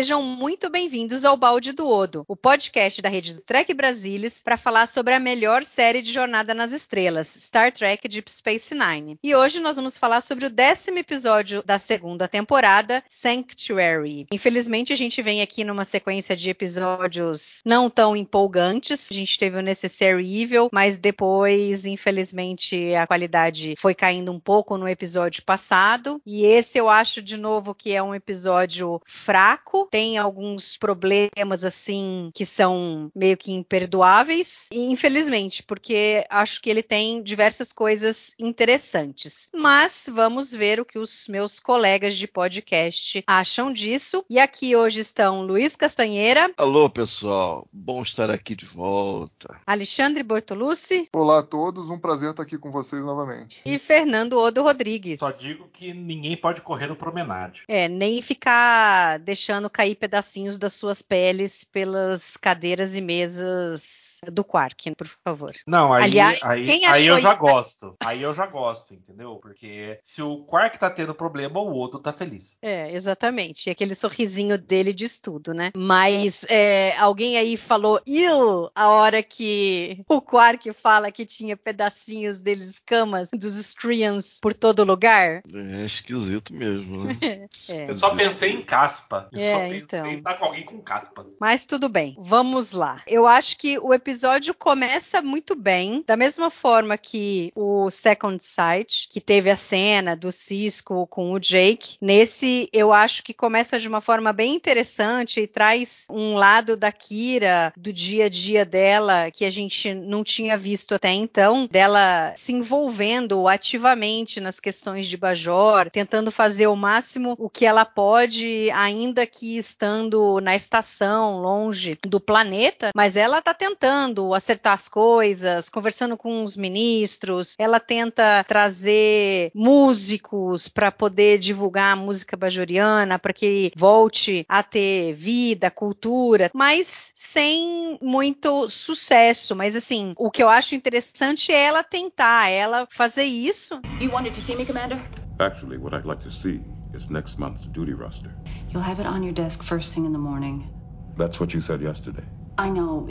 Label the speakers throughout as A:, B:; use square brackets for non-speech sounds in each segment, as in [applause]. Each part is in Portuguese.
A: Sejam muito bem-vindos ao Balde do Odo, o podcast da rede do Trek Brasilis para falar sobre a melhor série de Jornada nas Estrelas, Star Trek Deep Space Nine. E hoje nós vamos falar sobre o décimo episódio da segunda temporada, Sanctuary. Infelizmente, a gente vem aqui numa sequência de episódios não tão empolgantes. A gente teve o Necessary Evil, mas depois, infelizmente, a qualidade foi caindo um pouco no episódio passado. E esse eu acho de novo que é um episódio fraco, tem alguns problemas assim que são meio que imperdoáveis, e infelizmente, porque acho que ele tem diversas coisas interessantes. Mas vamos ver o que os meus colegas de podcast acham disso. E aqui hoje estão Luiz Castanheira.
B: Alô, pessoal. Bom estar aqui de volta.
A: Alexandre Bortolucci.
C: Olá a todos, um prazer estar aqui com vocês novamente.
A: E Fernando Odo Rodrigues.
D: Só digo que ninguém pode correr no promenade.
A: É, nem ficar deixando cair pedacinhos das suas peles pelas cadeiras e mesas do Quark, por favor.
D: Não, aí,
A: Aliás,
D: aí,
A: quem
D: aí eu já
A: isso-
D: gosto. Aí eu já gosto, entendeu? Porque se o Quark tá tendo problema, o Odo tá feliz.
A: É, exatamente. E aquele sorrisinho dele diz tudo, né? Mas é, alguém aí falou ill a hora que o Quark fala que tinha pedacinhos deles, escamas dos Strians por todo lugar.
B: É esquisito mesmo, né? [laughs]
A: É.
D: Eu só pensei em caspa. Eu
A: É,
D: só pensei
A: então.
D: em estar com alguém com caspa.
A: Mas tudo bem, vamos lá. Eu acho que o episódio começa muito bem, da mesma forma que o Second Sight, que teve a cena do Cisco com o Jake. Nesse, eu acho que começa de uma forma bem interessante e traz um lado da Kira, do dia a dia dela, que a gente não tinha visto até então, dela se envolvendo ativamente nas questões de Bajor, tentando fazer o máximo o que ela pode, ainda que estando na estação, longe do planeta, mas ela tá tentando acertar as coisas, conversando com os ministros, ela tenta trazer músicos para poder divulgar a música bajoriana, para que volte a ter vida, cultura, mas sem muito sucesso. Mas assim, o que eu acho interessante é ela tentar, ela fazer isso.
E: You wanted to see me, Commander?
F: Actually, what I'd like to see is next month's duty roster.
E: You'll have it on your desk first thing in the morning.
F: That's what you said yesterday.
E: I know.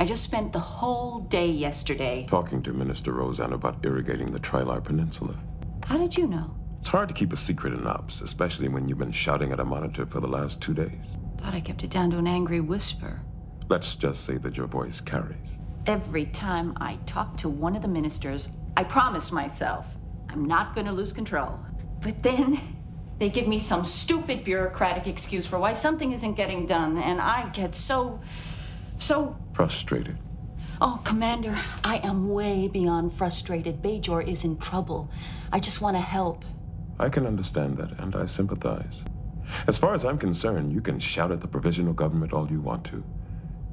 E: I just spent the whole day yesterday.
F: Talking to Minister Roseanne about irrigating the Trilar Peninsula.
E: How did you know?
F: It's hard to keep a secret in ops, especially when you've been shouting at a monitor for the last two days.
E: Thought I kept it down to an angry whisper.
F: Let's just say that your voice carries.
E: Every time I talk to one of the ministers, I promise myself I'm not going to lose control. But then they give me some stupid bureaucratic excuse for why something isn't getting done, and I get so. So.
F: Frustrated.
E: Oh, Commander, I am way beyond frustrated. Bajor is in trouble. I just want to help.
F: I can understand that, and I sympathize. As far as I'm concerned, you can shout at the provisional government all you want to,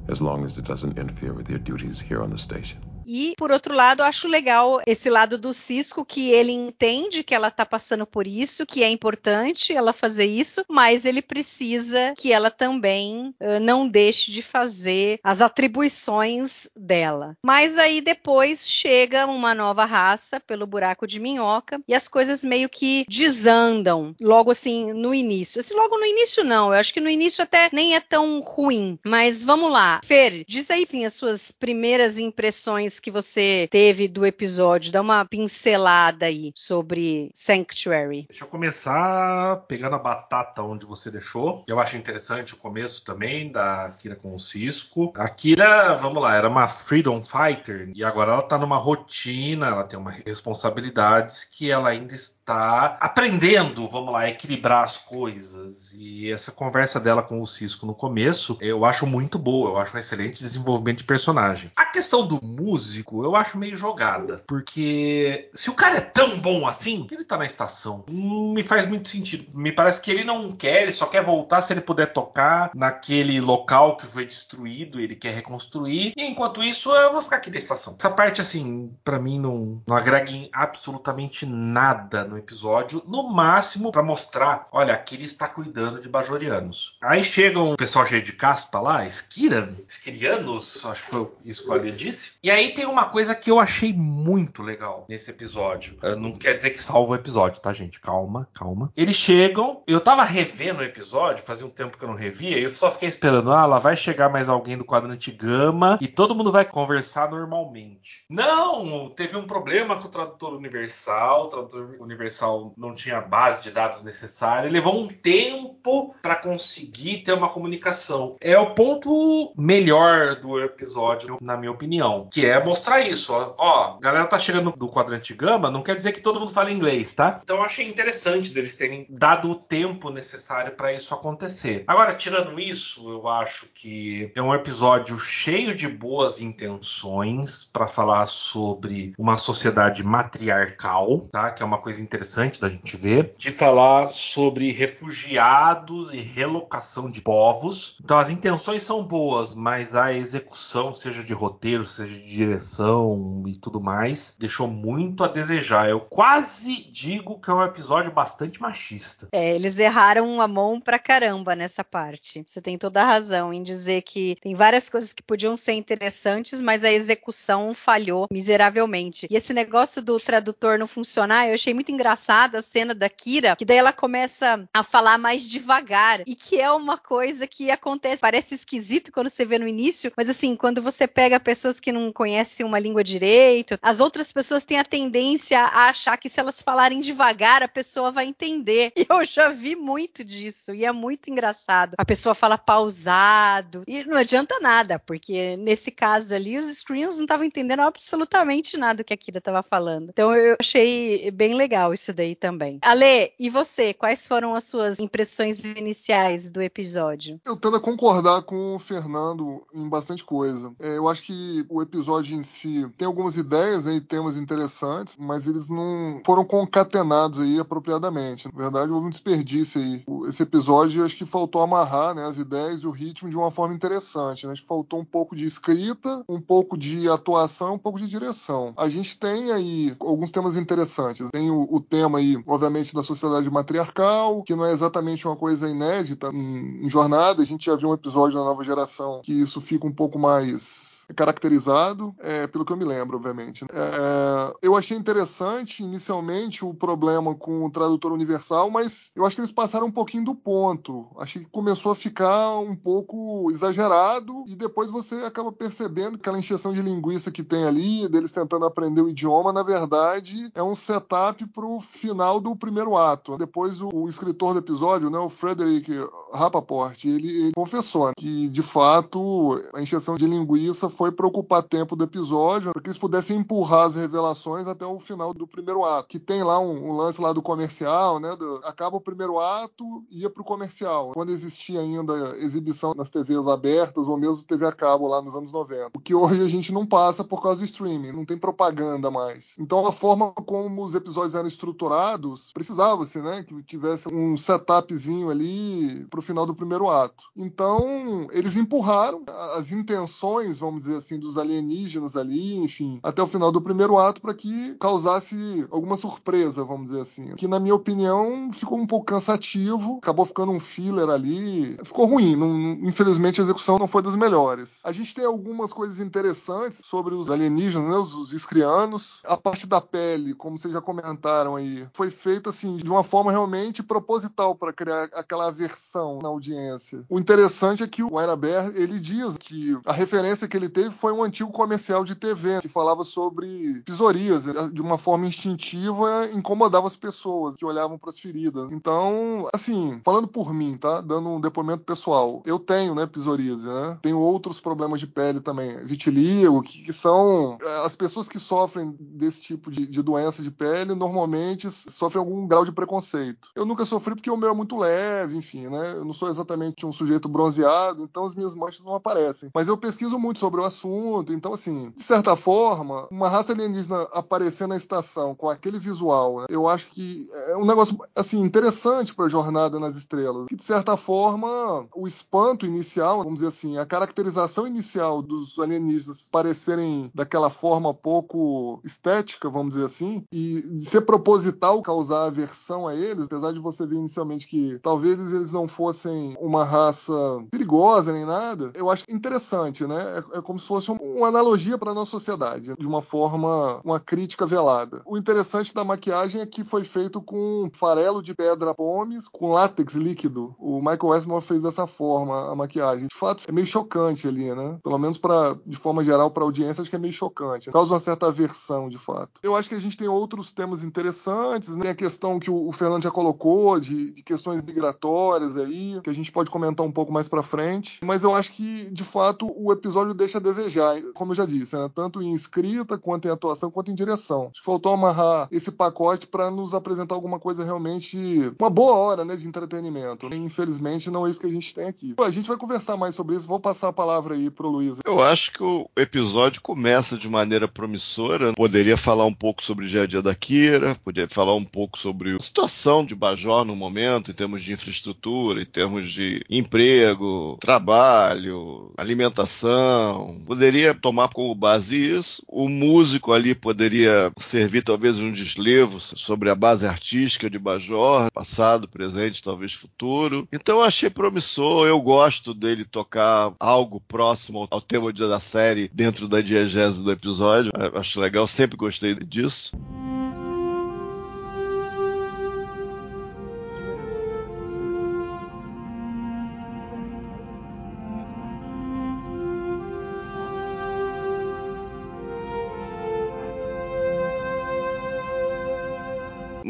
F: as long as it doesn't interfere with your duties here on the station.
A: E, por outro lado, acho legal esse lado do Cisco, que ele entende que ela tá passando por isso, que é importante ela fazer isso, mas ele precisa que ela também uh, não deixe de fazer as atribuições dela. Mas aí depois chega uma nova raça pelo buraco de minhoca e as coisas meio que desandam logo assim no início. Assim, logo no início não, eu acho que no início até nem é tão ruim, mas vamos lá. Fer, diz aí sim as suas primeiras impressões que você teve do episódio. Dá uma pincelada aí sobre Sanctuary.
D: Deixa eu começar pegando a batata onde você deixou. Eu acho interessante o começo também da Kira com o Cisco. A Kira, vamos lá, era uma freedom fighter e agora ela tá numa rotina, ela tem uma responsabilidades que ela ainda está aprendendo, vamos lá, a equilibrar as coisas. E essa conversa dela com o Cisco no começo, eu acho muito boa, eu acho um excelente desenvolvimento de personagem. A questão do músico, eu acho meio jogada, porque se o cara é tão bom assim, ele tá na estação, não me faz muito sentido. Me parece que ele não quer, ele só quer voltar se ele puder tocar naquele local que foi destruído, ele quer reconstruir. E enquanto isso, eu vou ficar aqui na estação. Essa parte, assim, para mim não, não agrega em absolutamente nada no episódio, no máximo para mostrar, olha, aqui ele está cuidando de bajorianos. Aí chega um pessoal cheio de caspa lá, Skira, Skirianos, acho que foi isso que o Ali disse. E aí tem uma coisa que eu achei muito legal nesse episódio. Não quer dizer que salva o episódio, tá, gente? Calma, calma. Eles chegam, eu tava revendo o episódio, fazia um tempo que eu não revia, e eu só fiquei esperando, ah, lá vai chegar mais alguém do quadrante gama e todo mundo vai conversar normalmente. Não, teve um problema com o tradutor universal, o tradutor universal não tinha base de dados necessária, levou um tempo para conseguir ter uma comunicação. É o ponto melhor do episódio, na minha opinião, que é mostrar isso. Ó, ó a galera tá chegando do quadrante gama, não quer dizer que todo mundo fala inglês, tá? Então eu achei interessante deles terem dado o tempo necessário para isso acontecer. Agora, tirando isso, eu acho que é um episódio cheio de boas intenções para falar sobre uma sociedade matriarcal, tá? Que é uma coisa interessante da gente ver, de falar sobre refugiados e relocação de povos. Então as intenções são boas, mas a execução, seja de roteiro, seja de direção e tudo mais, deixou muito a desejar. Eu quase digo que é um episódio bastante machista.
A: É, eles erraram a mão pra caramba nessa parte. Você tem toda a razão em dizer que tem várias coisas que podiam ser interessantes, mas a execução falhou miseravelmente. E esse negócio do tradutor não funcionar, eu achei muito engraçada a cena da Kira, que daí ela começa a falar mais devagar, e que é uma coisa que acontece, parece esquisito quando você vê no início, mas assim, quando você pega pessoas que não conhecem uma língua direito, as outras pessoas têm a tendência a achar que se elas falarem devagar, a pessoa vai entender. [laughs] E eu já vi muito disso, e é muito engraçado. A pessoa fala pausado, e não adianta nada, porque nesse caso ali, os screens não estavam entendendo absolutamente nada do que a Kira estava falando. Então eu achei bem legal isso daí também. Ale, e você? Quais foram as suas impressões iniciais do episódio?
C: Eu tendo a concordar com o Fernando em bastante coisa. É, eu acho que o episódio em si tem algumas ideias né, e temas interessantes, mas eles não foram concatenados aí apropriadamente. Na verdade, houve um desperdício aí. Esse episódio, acho que faltou amarrar né, as ideias e o ritmo de uma forma interessante. Né? Acho que faltou um pouco de escrita, um pouco de atuação, um pouco de direção. A gente tem aí alguns temas interessantes. Tem o, o tema aí, obviamente, da sociedade matriarcal, que não é exatamente uma coisa inédita em, jornada. A gente já viu um episódio na nova geração que isso fica um pouco mais caracterizado, é, pelo que eu me lembro, obviamente. É, eu achei interessante, inicialmente, o problema com o tradutor universal, mas eu acho que eles passaram um pouquinho do ponto. Achei que começou a ficar um pouco exagerado e depois você acaba percebendo que aquela encheção de linguiça que tem ali, deles tentando aprender o idioma, na verdade, é um setup para o final do primeiro ato. Depois, o, o, escritor do episódio, né, o Frederick Rappaport, ele, ele confessou que, de fato, a encheção de linguiça foi para ocupar tempo do episódio, para que eles pudessem empurrar as revelações até o final do primeiro ato. Que tem lá um, um lance lá do comercial, né? Do, acaba o primeiro ato ia pro comercial. Quando existia ainda exibição nas TVs abertas ou mesmo TV a cabo lá nos anos 90. O que hoje a gente não passa por causa do streaming, não tem propaganda mais. Então a forma como os episódios eram estruturados, precisava-se, né? Que tivesse um setupzinho ali pro final do primeiro ato. Então, eles empurraram as intenções, vamos dizer dizer assim, dos alienígenas ali, enfim, até o final do primeiro ato para que causasse alguma surpresa, vamos dizer assim. Que na minha opinião ficou um pouco cansativo, acabou ficando um filler ali, ficou ruim. Não, infelizmente a execução não foi das melhores. A gente tem algumas coisas interessantes sobre os alienígenas, né, os, os iscrianos. A parte da pele, como vocês já comentaram aí, foi feita assim de uma forma realmente proposital para criar aquela aversão na audiência. O interessante é que o Bear, ele diz que a referência que ele teve foi um antigo comercial de TV que falava sobre pisorias. De uma forma instintiva, incomodava as pessoas que olhavam para as feridas. Então, assim, falando por mim, tá? Dando um depoimento pessoal. Eu tenho, né, psoríase, né? Tenho outros problemas de pele também. Vitiligo, que, que são... É, as pessoas que sofrem desse tipo de, de doença de pele, normalmente sofrem algum grau de preconceito. Eu nunca sofri porque o meu é muito leve, enfim, né? Eu não sou exatamente um sujeito bronzeado, então as minhas manchas não aparecem. Mas eu pesquiso muito sobre o assunto, então, assim, de certa forma, uma raça alienígena aparecer na estação com aquele visual, né? eu acho que é um negócio, assim, interessante para a Jornada nas Estrelas. Que, de certa forma, o espanto inicial, vamos dizer assim, a caracterização inicial dos alienígenas parecerem daquela forma pouco estética, vamos dizer assim, e de ser proposital causar aversão a eles, apesar de você ver inicialmente que talvez eles não fossem uma raça perigosa nem nada, eu acho interessante, né? É, é como se fosse uma analogia para a nossa sociedade, de uma forma, uma crítica velada. O interessante da maquiagem é que foi feito com farelo de pedra pomes, com látex líquido. O Michael Westmore fez dessa forma a maquiagem. De fato, é meio chocante ali, né? Pelo menos para, de forma geral, para a audiência, acho que é meio chocante. Causa uma certa aversão, de fato. Eu acho que a gente tem outros temas interessantes, né? A questão que o, Fernando já colocou de, de questões migratórias aí, que a gente pode comentar um pouco mais para frente. Mas eu acho que, de fato, o episódio deixa a desejar, como eu já disse, né? tanto em escrita, quanto em atuação, quanto em direção. Acho que faltou amarrar esse pacote para nos apresentar alguma coisa realmente uma boa hora, né, de entretenimento. E, infelizmente, não é isso que a gente tem aqui. A gente vai conversar mais sobre isso. Vou passar a palavra aí pro Luiz.
B: Eu acho que o episódio começa de maneira promissora. Poderia falar um pouco sobre o dia a dia da Kira, poderia falar um pouco sobre a situação de Bajor no momento, em termos de infraestrutura, em termos de emprego, trabalho, alimentação. Poderia tomar como base isso. O músico ali poderia servir talvez um deslevo sobre a base artística de Bajor, passado, presente, talvez futuro. Então eu achei promissor, eu gosto dele tocar algo próximo ao tema da série dentro da diegese do episódio. Acho legal, sempre gostei disso.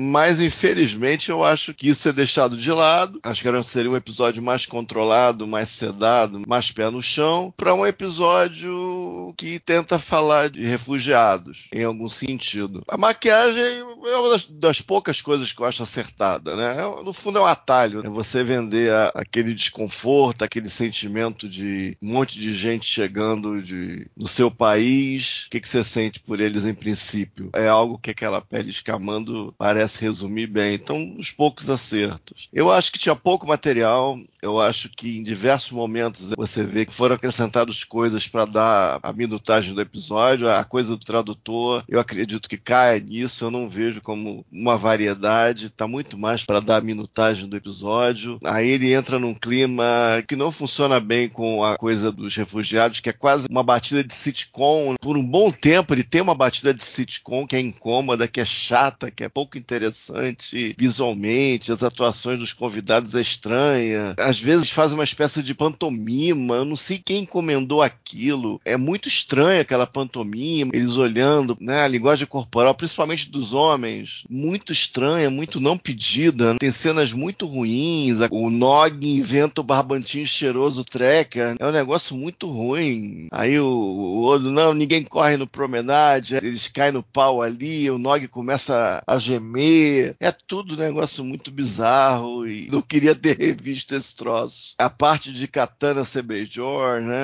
B: Mas infelizmente eu acho que isso é deixado de lado. Acho que seria um episódio mais controlado, mais sedado, mais pé no chão, para um episódio que tenta falar de refugiados, em algum sentido. A maquiagem é uma das, das poucas coisas que eu acho acertada, né? É, no fundo é um atalho, é você vender a, aquele desconforto, aquele sentimento de um monte de gente chegando de, no seu país. O que, que você sente por eles em princípio? É algo que aquela pele escamando parece parece resumir bem. Então, os poucos acertos. Eu acho que tinha pouco material. Eu acho que em diversos momentos você vê que foram acrescentadas coisas para dar a minutagem do episódio. A coisa do tradutor, eu acredito que cai nisso. Eu não vejo como uma variedade. Está muito mais para dar a minutagem do episódio. Aí ele entra num clima que não funciona bem com a coisa dos refugiados, que é quase uma batida de sitcom. Por um bom tempo ele tem uma batida de sitcom que é incômoda, que é chata, que é pouco interessante interessante visualmente, as atuações dos convidados é estranha. Às vezes faz uma espécie de pantomima, eu não sei quem encomendou aquilo. É muito estranha aquela pantomima, eles olhando, né, a linguagem corporal, principalmente dos homens, muito estranha, muito não pedida. Tem cenas muito ruins. O Nog inventa o barbantinho cheiroso tracker. É um negócio muito ruim. Aí o, o outro, não, ninguém corre no promenade, eles caem no pau ali, o Nog começa a gemer é tudo um negócio muito bizarro e não queria ter [laughs] revisto esse troço. A parte de Katana Sebejor, né?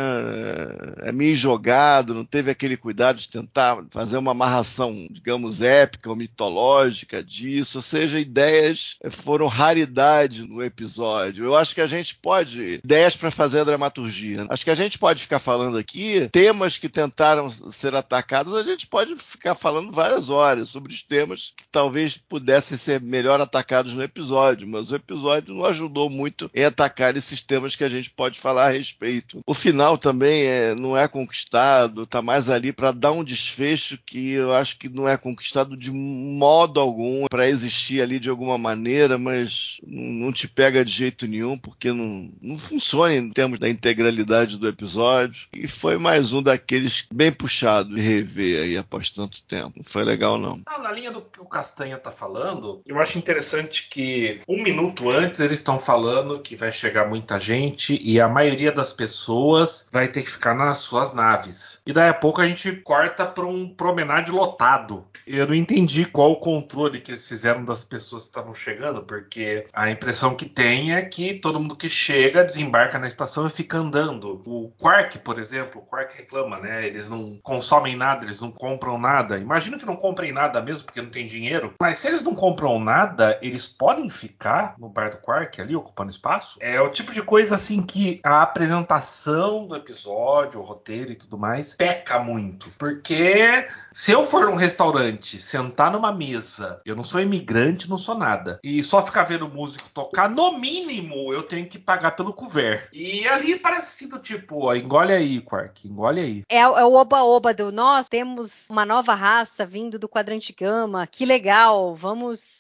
B: É meio jogado, não teve aquele cuidado de tentar fazer uma amarração, digamos, épica ou mitológica disso. Ou seja, ideias foram raridade no episódio. Eu acho que a gente pode. Ideias para fazer a dramaturgia. Acho que a gente pode ficar falando aqui temas que tentaram ser atacados, a gente pode ficar falando várias horas sobre os temas que talvez pudessem ser melhor atacados no episódio, mas o episódio não ajudou muito em atacar esses temas que a gente pode falar a respeito. O final também é, não é conquistado, tá mais ali para dar um desfecho que eu acho que não é conquistado de modo algum para existir ali de alguma maneira, mas não te pega de jeito nenhum, porque não, não funciona em termos da integralidade do episódio. E foi mais um daqueles bem puxado de rever aí após tanto tempo. Não foi legal, não.
D: Ah, na linha do que o Castanha tá falando, eu acho interessante que um minuto antes eles estão falando que vai chegar muita gente e a maioria das pessoas vai ter que ficar nas suas naves. E daí a pouco a gente corta para um promenade lotado. Eu não entendi qual o controle que eles fizeram das pessoas que estavam chegando, porque a impressão que tem é que todo mundo que chega desembarca na estação e fica andando. O Quark, por exemplo, o Quark reclama, né? Eles não consomem nada, eles não compram nada. Imagino que não comprem nada mesmo, porque não tem dinheiro. Mas se eles não compram nada, eles podem ficar no bar do Quark ali, ocupando espaço? É o tipo de coisa assim que a apresentação do episódio, o roteiro e tudo mais, peca muito. Porque se eu for num restaurante, sentar numa mesa, eu não sou imigrante, não sou nada, e só ficar vendo músico tocar, no mínimo eu tenho que pagar pelo couvert. E ali parece assim do tipo, ó, engole aí, Quark, engole aí.
A: É, é o oba-oba do nós temos uma nova raça vindo do quadrante gama, que legal, vamos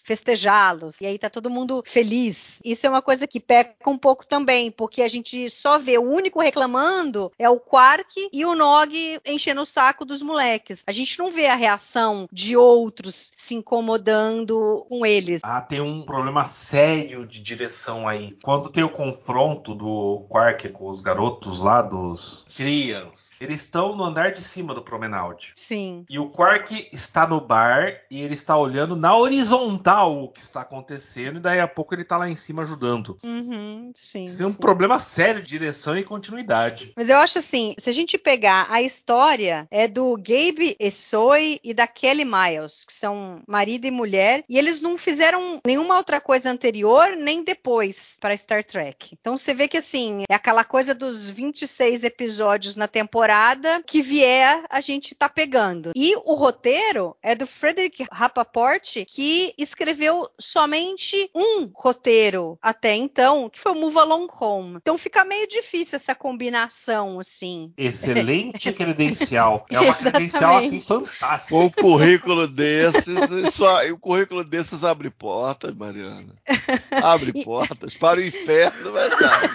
A: festejá-los. E aí tá todo mundo feliz. Isso é uma coisa que peca um pouco também, porque a gente só vê o único reclamando é o Quark e o Nog enchendo o saco dos moleques. A gente não vê a reação de outros se incomodando com eles.
D: Ah, tem um problema sério de direção aí. Quando tem o confronto do Quark com os garotos lá dos Crians, eles estão no andar de cima do promenade.
A: Sim.
D: E o Quark está no bar e ele está olhando na horizontal o que está acontecendo, e daí a pouco ele está lá em cima ajudando.
A: Uhum, sim.
D: Isso é um
A: sim.
D: problema sério de direção e continuidade.
A: Mas eu acho assim, se a gente pegar a história é do Gabe Essoy e da Kelly Miles, que são marido e mulher, e eles não fizeram nenhuma outra coisa anterior nem depois para Star Trek. Então você vê que assim, é aquela coisa dos 26 episódios na temporada que vier a gente tá pegando. E o roteiro é do Frederick Rappaport, que escreveu somente um roteiro até então, que foi o Move Along Home. Então fica meio difícil essa combinação, assim.
D: Excelente [laughs] credencial. É uma credencial assim fantástica.
B: Com um currículo desses, só, o currículo desses abre portas, Mariana. [laughs] Abre portas para o inferno, verdade.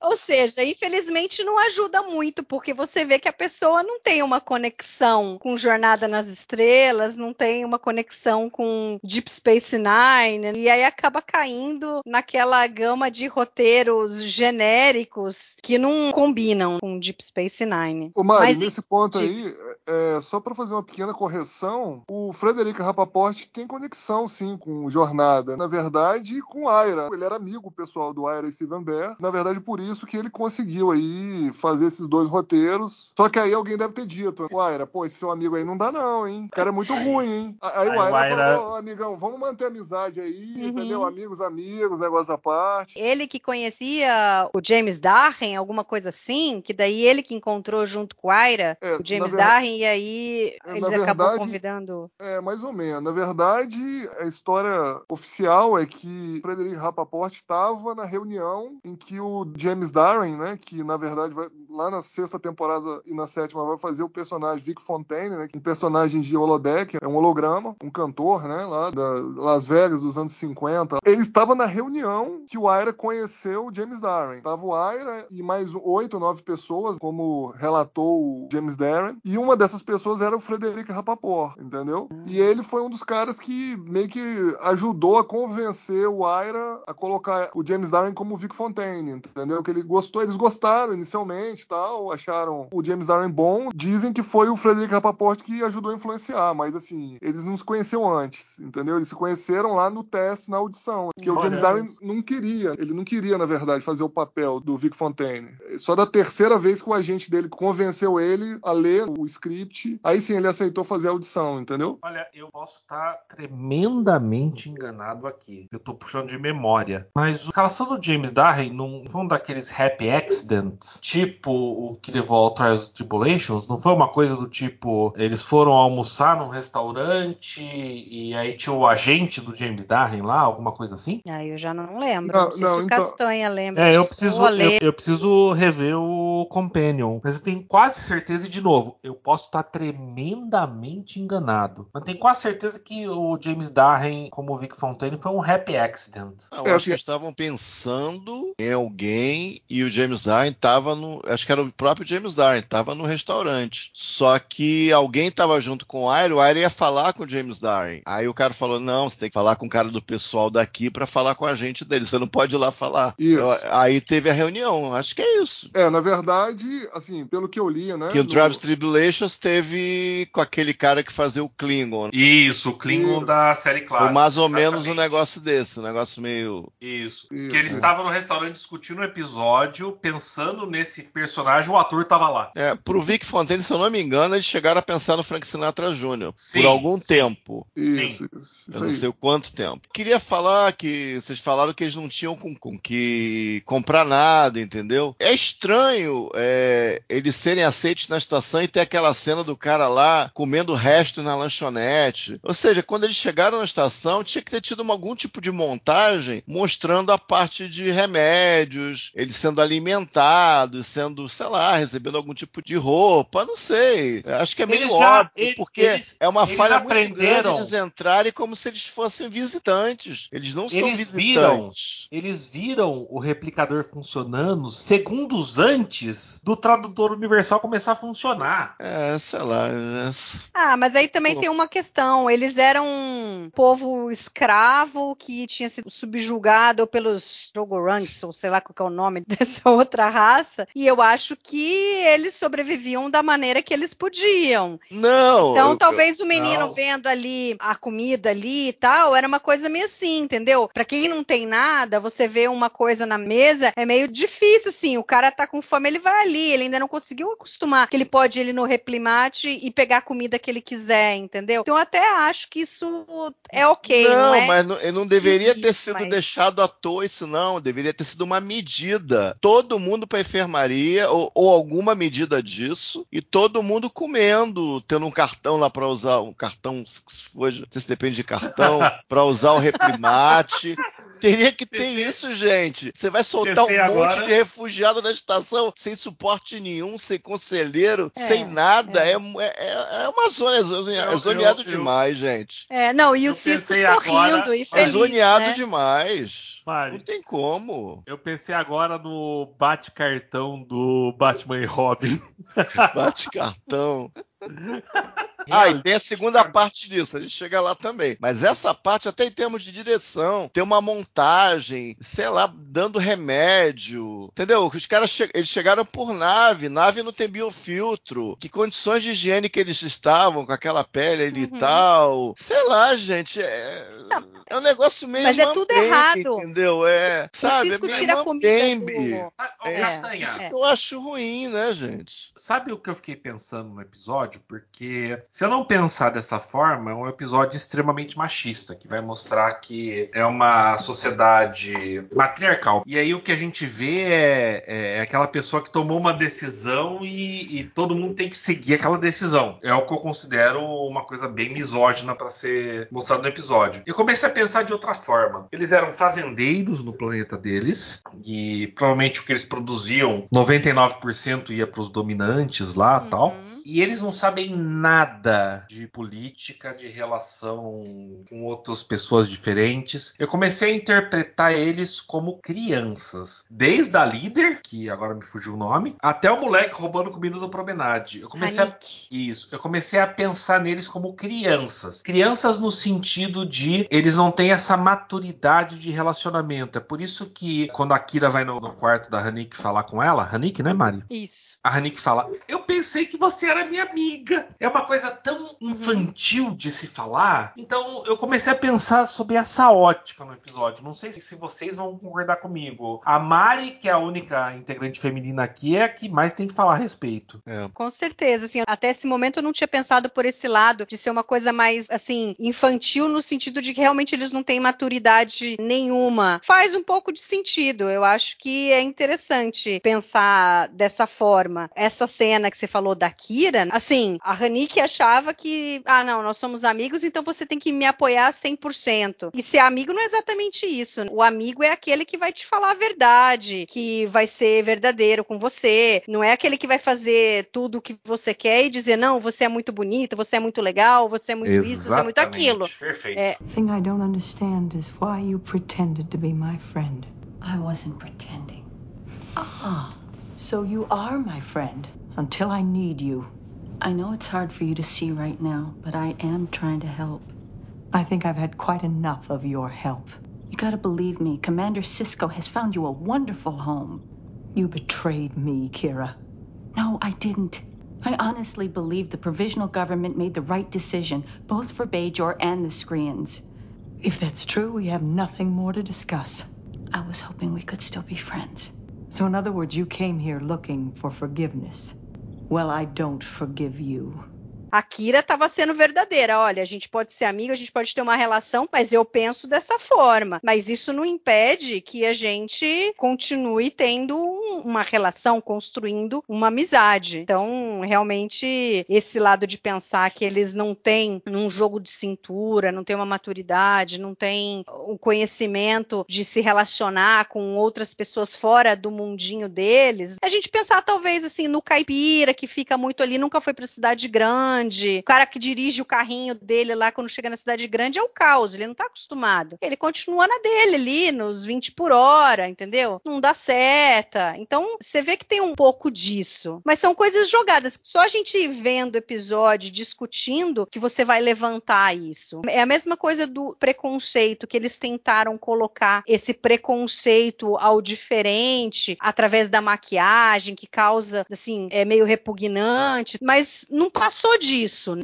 A: Ou seja, infelizmente não ajuda muito, porque você vê que a pessoa não tem uma conexão com Jornada nas Estrelas, não tem uma conexão com Deep Space Nine, e aí acaba caindo naquela gama de roteiros genéricos que não combinam com Deep Space Nine.
C: Ô, Mari,
A: Mas,
C: nesse ponto
A: diga.
C: aí, é, só para fazer uma pequena correção, o Frederico Rapaport tem conexão, sim, com Jornada. Na verdade, com Aira. Ele era amigo pessoal do Aira e Steven Bear. Na verdade, por isso que ele conseguiu aí fazer esses dois roteiros. Só que aí alguém deve ter dito, o Aira, pô, esse seu amigo aí não dá não, hein? O cara é muito ruim, hein? Aí,
D: Aí
C: o Aira,
D: o Aira-
C: falou, "Ô, amigão, vamos manter a amizade aí,
A: Uhum.
C: entendeu? Amigos, amigos, negócio à parte.
A: Ele que conhecia o James Darren, alguma coisa assim, que daí ele que encontrou junto com o Aira,
C: É,
A: o James
C: ver-
A: Darren, e aí
C: É,
A: eles
C: na
A: acabou
C: verdade-
A: convidando.
C: É, mais ou menos. Na verdade, a história oficial é que Frederick Rappaport estava na reunião em que o James Darren, né, que na verdade vai, lá na sexta temporada e na sétima vai fazer o personagem Vic Fontaine, né, um personagem de holodeck, é um holograma, um cantor, né, lá da Las Vegas dos anos 50. Ele estava na reunião que o Aira conheceu o James Darren. Tava o Aira e mais oito nove pessoas, como relatou o James Darren, e uma dessas pessoas era o Frederico Rappaport, entendeu? E ele foi um dos caras que meio que ajudou a convencer o Aira a colocar o James Darren como Vic Fontaine, entendeu? Que ele gostou, eles gostaram inicialmente, tal, acharam o James Darren bom. Dizem que foi o Frederico Rappaport que ajudou a influenciar, mas assim, eles não se conheciam antes, entendeu? Eles se conheceram lá no teste, na audição, que o James Darren não queria, ele não queria, na verdade, fazer o papel do Vic Fontaine. Só da terceira vez que o agente dele convenceu ele a ler o script, aí sim ele aceitou fazer a audição, entendeu?
D: Olha, eu posso estar tremendamente enganado aqui. Eu tô puxando de memória. Mas a escalação do James Darren não foi um daqueles happy accidents. Tipo o que levou ao Trials Tribulations? Não foi uma coisa do tipo, eles foram almoçar num restaurante e aí tinha o agente do James Darren lá, alguma coisa assim?
A: Ah, eu já não lembro.
C: Não,
A: Não, o
C: então-
A: Castanha lembra.
D: É, eu preciso, eu, eu preciso rever o Companion. Mas eu tenho quase certeza, e de novo, eu posso estar tremendamente enganado. Mas tenho quase certeza que o James Darren, como o Vic Fontaine, foi um happy accident.
B: Eu
C: É,
B: acho que eles estavam pensando em alguém e o James Darren estava no. Acho que era o próprio James Darren, estava no restaurante. Só que alguém estava junto com o Aire, o Aire ia falar com o James Darren. Aí o cara falou: não, você tem que falar com o cara do pessoal daqui para falar com a gente dele. Você não pode ir lá falar.
C: Isso.
B: Aí teve a reunião, acho que é isso.
C: É, na verdade, assim, pelo que eu li, né?
B: Que o
C: no-
B: Travis Tribulations teve com aquele cara que fazia o Klingon.
D: Isso, o Klingon
C: Isso.
D: da série clássica.
B: Foi mais ou menos um
D: Exatamente.
B: negócio desse, um negócio meio.
D: Isso.
C: Isso,
D: que eles estavam no restaurante discutindo o episódio, pensando nesse personagem, o ator tava lá.
B: É, pro Vic Fontaine, se eu não me engano, eles chegaram a pensar no Frank Sinatra Jr.
D: Sim,
B: por algum
D: sim.
B: tempo.
C: Isso, isso,
B: Eu
C: isso
B: não sei o quanto tempo. Queria falar que vocês falaram que eles não tinham com, com que comprar nada, entendeu? É estranho é, eles serem aceitos na estação e ter aquela cena do cara lá comendo o resto na lanchonete. Ou seja, quando eles chegaram na estação, tinha que ter tido uma- algum tipo de montagem mostrando a parte de remédios, eles sendo alimentados, sendo, sei lá, recebendo algum tipo de roupa, não sei. Acho que é meio
D: Eles já-
B: óbvio,
D: eles-
B: porque
D: eles-
B: é uma
D: eles
B: falha muito
D: aprenderam.
B: grande eles entrarem como se eles fossem visitantes. Eles não são
D: Eles viram,
B: visitantes.
D: eles viram o replicador funcionando segundos antes do tradutor universal começar a funcionar.
B: É, sei lá. é-
A: Ah, mas aí também
B: Pô.
A: tem uma questão. Eles eram um povo escravo que tinha sido subjugado pelos Jogoranks, ou sei lá qual que é o nome [laughs] dessa outra raça. E eu acho que eles sobreviviam da maneira que eles podiam.
B: Não!
A: Então,
B: eu-
A: talvez o menino
D: Não.
A: vendo ali a comida ali e tal, era uma coisa meio assim, entendeu? Pra quem não tem nada, você vê uma coisa na mesa, é meio difícil, assim. O cara tá com fome, ele vai ali, ele ainda não conseguiu acostumar que ele pode ir no replimate e pegar a comida que ele quiser, entendeu? Então, eu até acho que isso é ok, não,
B: não,
A: é?
B: mas não, ele não deveria ter sido
A: mas-
B: deixado à toa isso não, deveria ter sido uma medida. Todo mundo para enfermaria ou, ou alguma medida disso e todo mundo comendo, tendo um cartão lá para usar, um cartão, se for, se depende de cartão, [laughs] para usar o reprimate. Teria que ter
D: Pensei-
B: isso, gente. Você vai soltar um
D: Pensei
B: monte
D: agora-
B: de refugiado na estação sem suporte nenhum, sem conselheiro,
A: É,
B: sem nada. É, é, é uma zona, é é
D: Eu-
B: zoneado
D: eu- eu-
B: demais, gente.
A: É, não, e o
D: Eu
A: Cisco sorrindo
D: agora-
A: e
B: É
A: feliz,
B: zoneado
A: né?
B: demais.
D: Mari,
B: Não tem como.
D: eu pensei agora no bate-cartão do Batman e Robin.
B: Bate cartão. [laughs] [laughs] Ah, e tem a segunda parte disso, a gente chega lá também. Mas essa parte, até em termos de direção, tem uma montagem, sei lá, dando remédio. Entendeu? Os caras che eles chegaram por nave, nave não tem biofiltro. Que condições de higiene que eles estavam com aquela pele ali
A: Uhum.
B: e tal. Sei lá, gente. É, é um negócio meio.
A: Mas é tudo errado.
B: Entendeu? É. Sabe? É meio
A: tira comida
B: mambembe.
A: do-
D: Ah,
B: É
A: É,
B: isso que eu acho ruim, né, gente?
D: Sabe o que eu fiquei pensando no episódio? Porque se eu não pensar dessa forma, é um episódio extremamente machista, que vai mostrar que é uma sociedade matriarcal. E aí o que a gente vê é, é aquela pessoa que tomou uma decisão e, e todo mundo tem que seguir aquela decisão. É o que eu considero uma coisa bem misógina para ser mostrado no episódio. Eu comecei a pensar de outra forma. Eles eram fazendeiros no planeta deles e provavelmente o que eles produziam 99% ia para os dominantes lá, tal.
A: Uhum.
D: E eles não sabem nada de política, de relação com outras pessoas diferentes. Eu comecei a interpretar eles como crianças. Desde a líder, que agora me fugiu o nome, até o moleque roubando comida do promenade. Eu comecei a isso. Eu comecei a pensar neles como crianças. Crianças no sentido de eles não têm essa maturidade de relacionamento. É por isso que quando a Kira vai no, no quarto da Hanik falar com ela, Hanik, né, Mari?
A: Isso.
D: A Hanik fala: Eu pensei que você era minha amiga. É uma coisa coisa tão infantil de se falar. Então eu comecei a pensar sobre essa ótica no episódio. Não sei se vocês vão concordar comigo. A Mari, que é a única integrante feminina aqui, é a que mais tem que falar a respeito.
B: É.
A: Com certeza, assim, até esse momento eu não tinha pensado por esse lado de ser uma coisa mais assim infantil no sentido de que realmente eles não têm maturidade nenhuma. Faz um pouco de sentido. Eu acho que é interessante pensar dessa forma. Essa cena que você falou da Kira, assim, a Hanik achava que, ah, não, nós somos amigos, então você tem que me apoiar 100%. E ser amigo não é exatamente isso. O amigo é aquele que vai te falar a verdade, que vai ser verdadeiro com você. Não é aquele que vai fazer tudo o que você quer e dizer, não, você é muito bonito, você é muito legal, você é muito
D: Exatamente.
A: isso, você é muito aquilo.
D: Perfeito.
A: É,
G: The thing I don't understand is why you pretended to be my friend.
E: I wasn't pretending.
G: Ah, so you are my friend until I need you.
E: I know it's hard for you to see right now, but I am trying to help.
G: I think I've had quite enough of your help.
E: You gotta believe me, Commander Cisco has found you a wonderful home.
G: You betrayed me, Kira.
E: No, I didn't. I honestly believe the provisional government made the right decision, both for Bajor and the Skreans.
G: If that's true, we have nothing more to discuss.
E: I was hoping we could still be friends.
G: So, in other words, you came here looking for forgiveness. Well, I don't forgive you.
A: A Kira estava sendo verdadeira. Olha, a gente pode ser amigo, a gente pode ter uma relação, mas eu penso dessa forma. Mas isso não impede que a gente continue tendo um- uma relação, construindo uma amizade. Então, realmente, esse lado de pensar que eles não têm um jogo de cintura, não têm uma maturidade, não têm um conhecimento de se relacionar com outras pessoas fora do mundinho deles. A gente pensar, talvez, assim, no caipira, que fica muito ali, nunca foi para cidade grande. O cara que dirige o carrinho dele lá quando chega na cidade grande é o caos, ele não tá acostumado. Ele continua na dele ali, nos 20 por hora, entendeu? Não dá seta. Então, você vê que tem um pouco disso. Mas são coisas jogadas. Só a gente vendo o episódio, discutindo, que você vai levantar isso. É a mesma coisa do preconceito, que eles tentaram colocar esse preconceito ao diferente através da maquiagem, que causa, assim, é meio repugnante, mas não passou disso,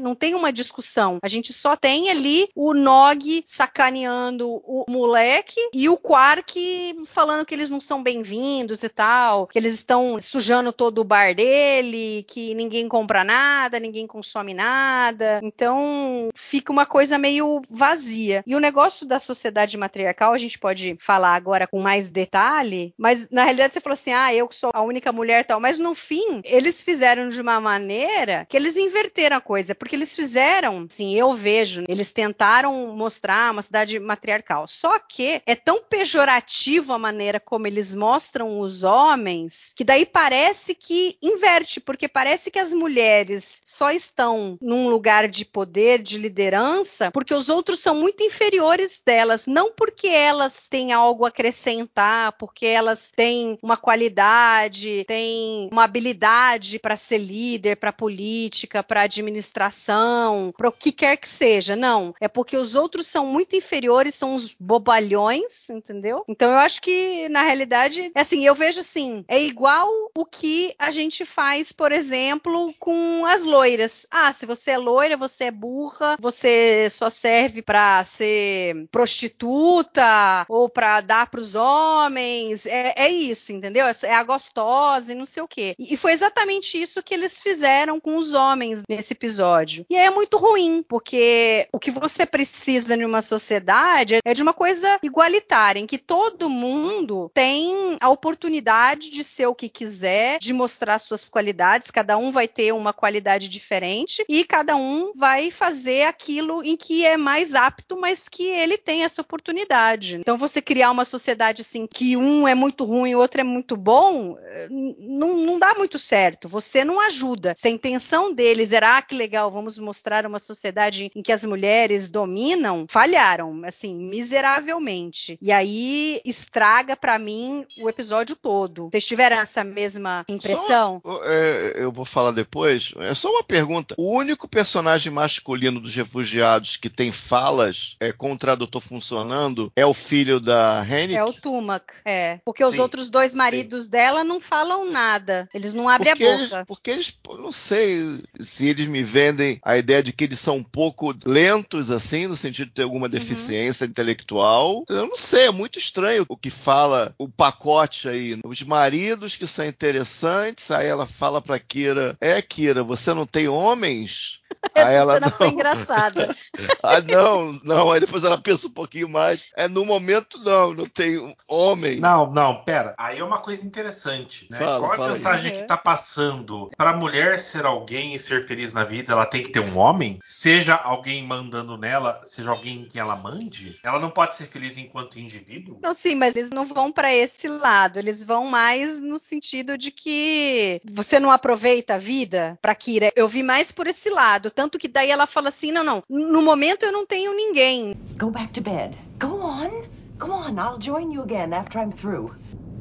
A: não tem uma discussão. A gente só tem ali o Nog sacaneando o moleque e o Quark falando que eles não são bem-vindos e tal, que eles estão sujando todo o bar dele, que ninguém compra nada, ninguém consome nada. Então fica uma coisa meio vazia. E o negócio da sociedade matriarcal, a gente pode falar agora com mais detalhe, mas na realidade você falou assim: ah, eu sou a única mulher e tal. Mas no fim, eles fizeram de uma maneira que eles inverteram a coisa, porque eles fizeram, assim, eu vejo, eles tentaram mostrar uma cidade matriarcal. Só que é tão pejorativo a maneira como eles mostram os homens, que daí parece que inverte, porque parece que as mulheres só estão num lugar de poder, de liderança, porque os outros são muito inferiores delas, não porque elas têm algo a acrescentar, porque elas têm uma qualidade, têm uma habilidade para ser líder, para política, para administração, para o que quer que seja. Não, é porque os outros são muito inferiores, são os bobalhões, entendeu? Então eu acho que na realidade, assim, eu vejo assim, é igual o que a gente faz, por exemplo, com as loiras. Ah, se você é loira, você é burra, você só serve para ser prostituta ou para dar para os homens. É, é isso, entendeu? É a gostosa e não sei o quê. E e foi exatamente isso que eles fizeram com os homens nesse episódio. E aí é muito ruim, porque o que você precisa numa sociedade é de uma coisa igualitária, em que todo mundo tem a oportunidade de ser o que quiser, de mostrar suas qualidades, cada um vai ter uma qualidade diferente e cada um vai fazer aquilo em que é mais apto, mas que ele tem essa oportunidade. Então você criar uma sociedade assim que um é muito ruim e o outro é muito bom, eh, não, não dá muito certo. Você não ajuda. Se a intenção deles era, ah, que legal, vamos mostrar uma sociedade em que as mulheres dominam, falharam, assim, miseravelmente. E aí estraga pra mim o episódio todo. Vocês tiveram essa mesma impressão?
B: Só, é, eu vou falar depois. É só uma pergunta. O único personagem masculino dos refugiados que tem falas é, com o tradutor funcionando é o filho da Hennick?
A: É o Tumac, é. Porque os
D: Sim,
A: outros dois maridos sim. dela não falam nada. Eles não abrem
B: porque
A: a boca.
B: Eles, porque eles, não sei se eles me vendem a ideia de que eles são um pouco lentos, assim, no sentido de ter alguma deficiência uhum. intelectual. Eu não sei, é muito estranho o que fala o pacote aí. Os maridos que são interessantes, aí ela fala pra Kira: É, Kira, você não tem homens? [laughs]
A: Aí ela não. Foi engraçada. [laughs]
B: ah, não, não. Aí depois ela pensa um pouquinho mais. É no momento não, não tem homem.
D: Não, não, pera. Aí é uma coisa interessante, né?
B: Fala,
D: Qual a
B: fala
D: mensagem
A: aí.
D: que tá passando? Pra mulher ser alguém e ser feliz na vida, ela tem que ter um homem? Seja alguém mandando nela, seja alguém que ela mande, ela não pode ser feliz enquanto indivíduo?
A: Não, sim, mas eles não vão para esse lado. Eles vão mais no sentido de que você não aproveita a vida pra Kira. Eu vi mais por esse lado. Tanto que daí ela fala assim: não, não, no momento eu não tenho ninguém.
E: Go back to bed. Go on. Go on. I'll join you again after I'm through.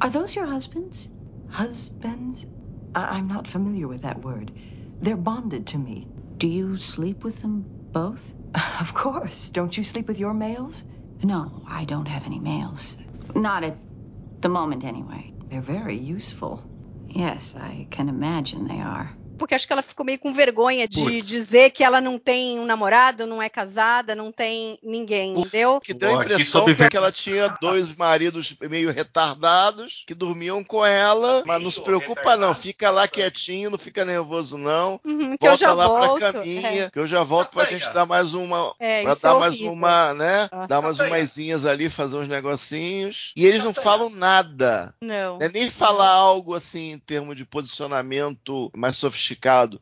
E: Are those your husbands?
G: Husbands? I- I'm not familiar with that word. They're bonded to me.
E: Do you sleep with them both? [laughs]
G: Of course. Don't you sleep with your males?
E: No, I don't have any males. Not at the moment, anyway.
G: They're very useful.
E: Yes, I can imagine they are.
A: Porque acho que ela ficou meio com vergonha de
B: Putz.
A: dizer que ela não tem um namorado, não é casada, não tem ninguém, entendeu?
B: Que deu a impressão
D: sob-
B: que ela tinha dois maridos meio retardados que dormiam com ela, mas não se preocupa não, fica lá quietinho, não fica nervoso não.
A: Uhum, que eu
B: Volta
A: já
B: lá
A: volto.
B: pra caminha,
A: É.
B: que eu já volto pra
D: Aí,
B: gente dar mais uma,
A: É,
B: pra dar
A: é
B: mais uma, né?
A: Ah.
B: Dar mais
D: Aí, ó.
B: umasinhas ali, fazer uns negocinhos. E eles não falam nada.
A: Não
B: é nem falar algo assim em termos de posicionamento mais sofisticado.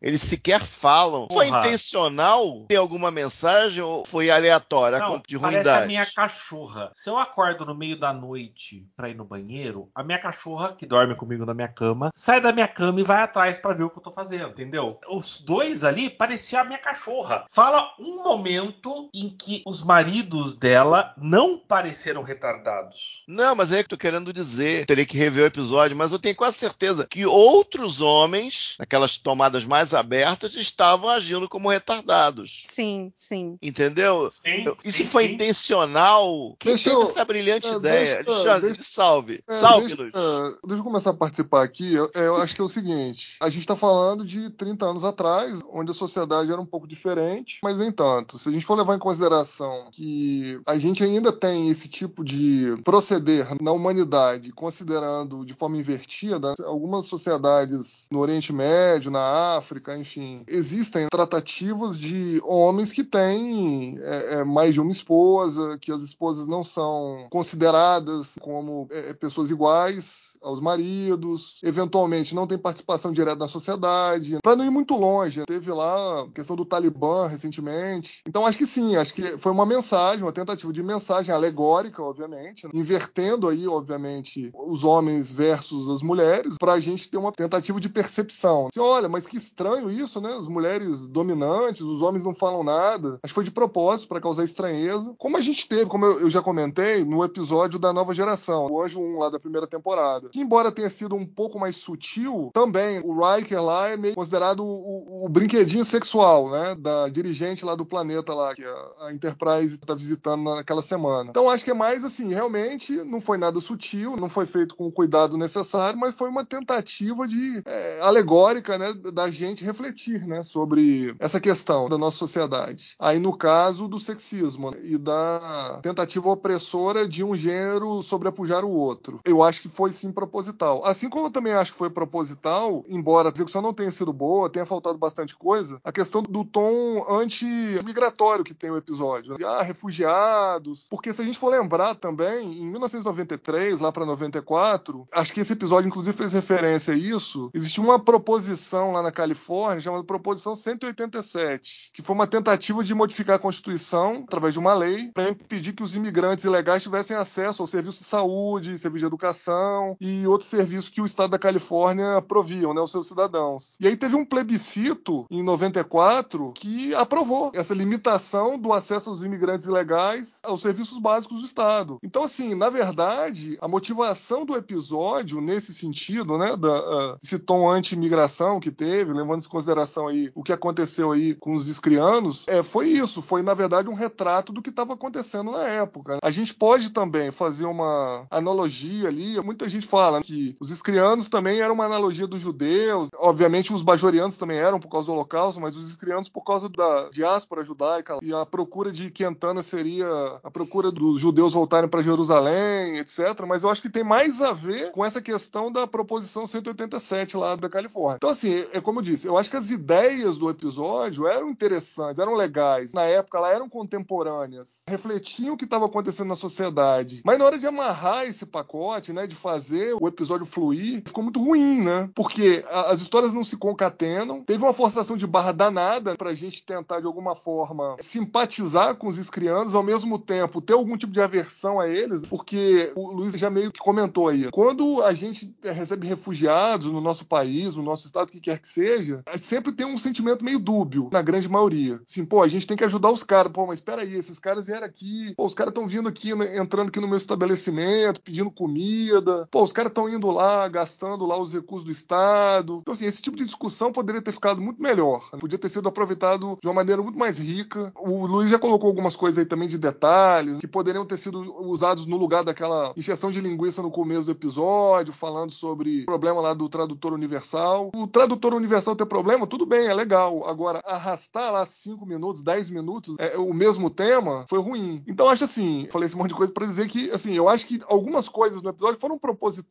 B: Eles sequer falam. Foi
D: Porra.
B: intencional ter alguma mensagem ou foi aleatória
D: Não,
B: de
D: parece
B: ruindade?
D: a minha cachorra. Se eu acordo no meio da noite pra ir no banheiro, a minha cachorra, que dorme comigo na minha cama, sai da minha cama e vai atrás pra ver o que eu tô fazendo, entendeu? Os dois ali pareciam a minha cachorra. Fala um momento em que os maridos dela não pareceram retardados.
B: Não, mas é que eu tô querendo dizer. Teria que rever o episódio, mas eu tenho quase certeza que outros homens, naquelas tomadas mais abertas, estavam agindo como retardados.
A: Sim, sim.
B: Entendeu?
D: Sim,
B: e se
D: sim,
B: foi
D: sim.
B: intencional? Quem
C: Deixa
B: teve
C: eu-
B: essa brilhante
C: é,
B: ideia?
C: deixa-
B: Alexandre,
C: deixa-
B: salve.
C: É,
B: salve,
C: deixa,
B: Luz.
C: é, deixa eu começar a participar aqui. Eu, eu acho que é o seguinte: a gente está falando de 30 anos atrás, onde a sociedade era um pouco diferente, mas nem tanto. Se a gente for levar em consideração que a gente ainda tem esse tipo de proceder na humanidade, considerando de forma invertida, algumas sociedades no Oriente Médio, na África, enfim, existem tratativas de homens que têm é, é, mais de uma esposa, que as esposas não são consideradas como é, pessoas iguais aos maridos, eventualmente não tem participação direta na sociedade. Para não ir muito longe, teve lá a questão do Talibã recentemente. Então acho que sim, acho que foi uma mensagem, uma tentativa de mensagem alegórica, obviamente, invertendo aí, obviamente, os homens versus as mulheres, para a gente ter uma tentativa de percepção. Assim, olha, mas que estranho isso, né? As mulheres dominantes, os homens não falam nada. Acho que foi de propósito para causar estranheza. Como a gente teve, como eu, eu já comentei, no episódio da nova geração, o Anjo 1 lá da primeira temporada. Embora tenha sido um pouco mais sutil, também o Riker lá é meio considerado o, o- brinquedinho sexual, né? Da dirigente lá do planeta lá, que a, a Enterprise tá visitando naquela semana. Então acho que é mais assim, realmente não foi nada sutil, não foi feito com o cuidado necessário, mas foi uma tentativa de é, alegórica, né? Da gente refletir, né? Sobre essa questão da nossa sociedade. Aí no caso do sexismo né, e da tentativa opressora de um gênero sobrepujar o outro. Eu acho que foi sim proposital. Assim como eu também acho que foi proposital, embora a execução não tenha sido boa, tenha faltado bastante coisa, a questão do tom anti-migratório que tem o episódio. né? Ah, refugiados. Porque se a gente for lembrar também, em 1993, lá para 94, acho que esse episódio inclusive fez referência a isso, existia uma proposição lá na Califórnia chamada Proposição 187, que foi uma tentativa de modificar a Constituição através de uma lei para impedir que os imigrantes ilegais tivessem acesso ao serviço de saúde, serviço de educação e outros serviços que o estado da Califórnia proviam, né, aos seus cidadãos. E aí teve um plebiscito em 94 que aprovou essa limitação do acesso aos imigrantes ilegais aos serviços básicos do estado. Então, assim, na verdade, a motivação do episódio nesse sentido, né, da, uh, esse tom anti-imigração que teve, levando em consideração aí o que aconteceu aí com os iscrianos, é, foi isso, foi na verdade um retrato do que estava acontecendo na época. A gente pode também fazer uma analogia ali, muita gente fala que os iscrianos também eram uma analogia dos judeus, obviamente os bajorianos também eram por causa do holocausto, mas os iscrianos por causa da diáspora judaica e a procura de Quentana seria a procura dos judeus voltarem para Jerusalém, etc. Mas eu acho que tem mais a ver com essa questão da proposição 187 lá da Califórnia. Então, assim, é como eu disse, eu acho que as ideias do episódio eram interessantes, eram legais. Na época, elas eram contemporâneas, refletiam o que estava acontecendo na sociedade. Mas na hora de amarrar esse pacote, né, de fazer o episódio fluir, ficou muito ruim, né? Porque a, as histórias não se concatenam, teve uma forçação de barra danada pra gente tentar, de alguma forma, simpatizar com os escrianos, ao mesmo tempo ter algum tipo de aversão a eles, porque o Luiz já meio que comentou aí, quando a gente recebe refugiados no nosso país, no nosso estado, o que quer que seja, sempre tem um sentimento meio dúbio, na grande maioria. Assim, pô, a gente tem que ajudar os caras. Pô, mas espera aí, esses caras vieram aqui, pô, os caras estão vindo aqui, né, entrando aqui no meu estabelecimento, pedindo comida, pô, os caras estão indo lá, gastando lá os recursos do Estado. Então, assim, esse tipo de discussão poderia ter ficado muito melhor. Podia ter sido aproveitado de uma maneira muito mais rica. O Luiz já colocou algumas coisas aí também de detalhes, que poderiam ter sido usados no lugar daquela injeção de linguiça no começo do episódio, falando sobre o problema lá do tradutor universal. O tradutor universal ter problema, tudo bem, é legal. Agora, arrastar lá 5 minutos, 10 minutos, é, o mesmo tema, foi ruim. Então, acho assim, falei esse monte de coisa para dizer que, assim, eu acho que algumas coisas no episódio foram propositais.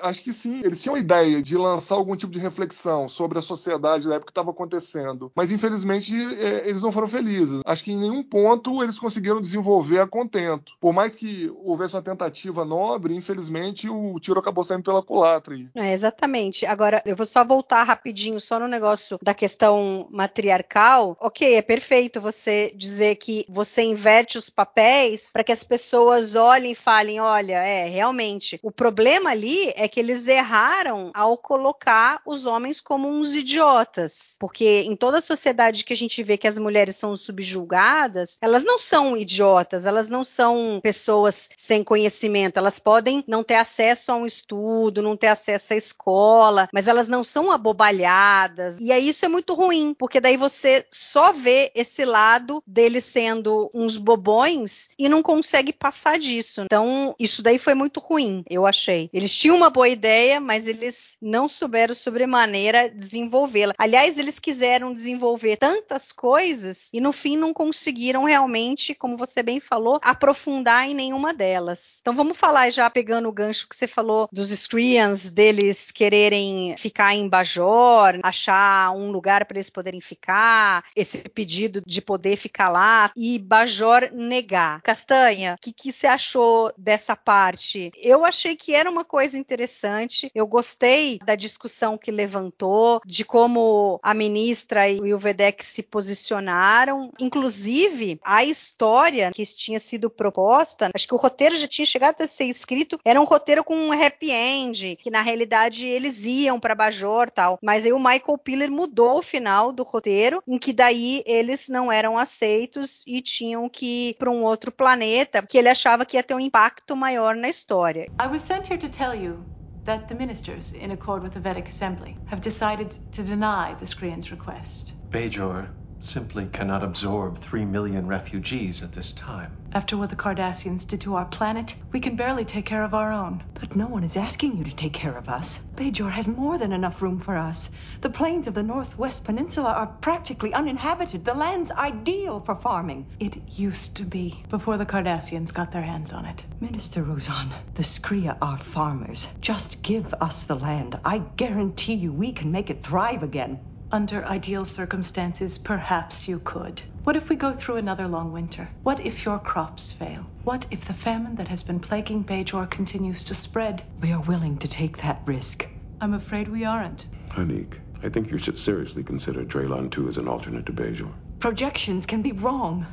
C: Acho que sim, eles tinham a ideia de lançar algum tipo de reflexão sobre a sociedade da época que estava acontecendo. Mas, infelizmente, é, eles não foram felizes. Acho que em nenhum ponto eles conseguiram desenvolver a contento. Por mais que houvesse uma tentativa nobre, infelizmente o tiro acabou saindo pela culatra.
A: É, exatamente. Agora, eu vou só voltar rapidinho só no negócio da questão matriarcal. Ok, é perfeito você dizer que você inverte os papéis para que as pessoas olhem e falem: olha, é, realmente, o problema ali é que eles erraram ao colocar os homens como uns idiotas. Porque em toda a sociedade que a gente vê que as mulheres são subjugadas, elas não são idiotas, elas não são pessoas sem conhecimento, elas podem não ter acesso a um estudo, não ter acesso à escola, mas elas não são abobalhadas. E aí isso é muito ruim, porque daí você só vê esse lado deles sendo uns bobões e não consegue passar disso. Então, isso daí foi muito ruim, eu achei. Eles tinham uma boa ideia, mas eles não souberam sobremaneira desenvolvê-la. Aliás, eles quiseram desenvolver tantas coisas e no fim não conseguiram realmente, como você bem falou, aprofundar em nenhuma delas. Então vamos falar já pegando o gancho que você falou dos Screens, deles quererem ficar em Bajor, achar um lugar para eles poderem ficar, esse pedido de poder ficar lá e Bajor negar. Castanha, o que, que você achou dessa parte? Eu achei que era uma coisa interessante. Eu gostei da discussão que levantou, de como a ministra e o Vedek se posicionaram. Inclusive, a história que tinha sido proposta, acho que o roteiro já tinha chegado a ser escrito, era um roteiro com um happy end, que na realidade eles iam para Bajor tal. Mas aí o Michael Piller mudou o final do roteiro, em que daí eles não eram aceitos e tinham que ir para um outro planeta, que ele achava que ia ter um impacto maior na história.
E: I was tell you that the ministers, in accord with the Vedic Assembly, have decided to deny the Skrian's request.
H: Bajor simply cannot absorb three million refugees at this time.
E: After what the Cardassians did to our planet, we can barely take care of our own.
G: But no one is asking you to take care of us. Bajor has more than enough room for us. The plains of the Northwest Peninsula are practically uninhabited. The land's ideal for farming.
E: It used to be, before the Cardassians got their hands on it.
G: Minister Rozan, the Skria are farmers. Just give us the land. I guarantee you we can make it thrive again.
E: Under ideal circumstances, perhaps you could. What if we go through another long winter? What if your crops fail? What if the famine that has been plaguing Bajor continues to spread?
G: We are willing to take that risk.
E: I'm afraid we aren't.
F: Hanik, I think you should seriously consider Draylon 2 as an alternate to Bajor.
G: Projections can be wrong.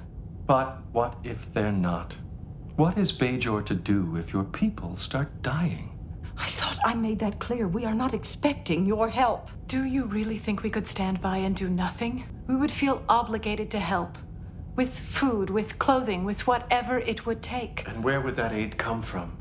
H: But what if they're not? What is Bajor to do if your people start dying?
G: I thought I made that clear. We are not expecting your help.
I: Do you really think we could stand by and do nothing? We would feel obligated to help. With food, with clothing, with whatever it would take.
H: And where would that aid come from?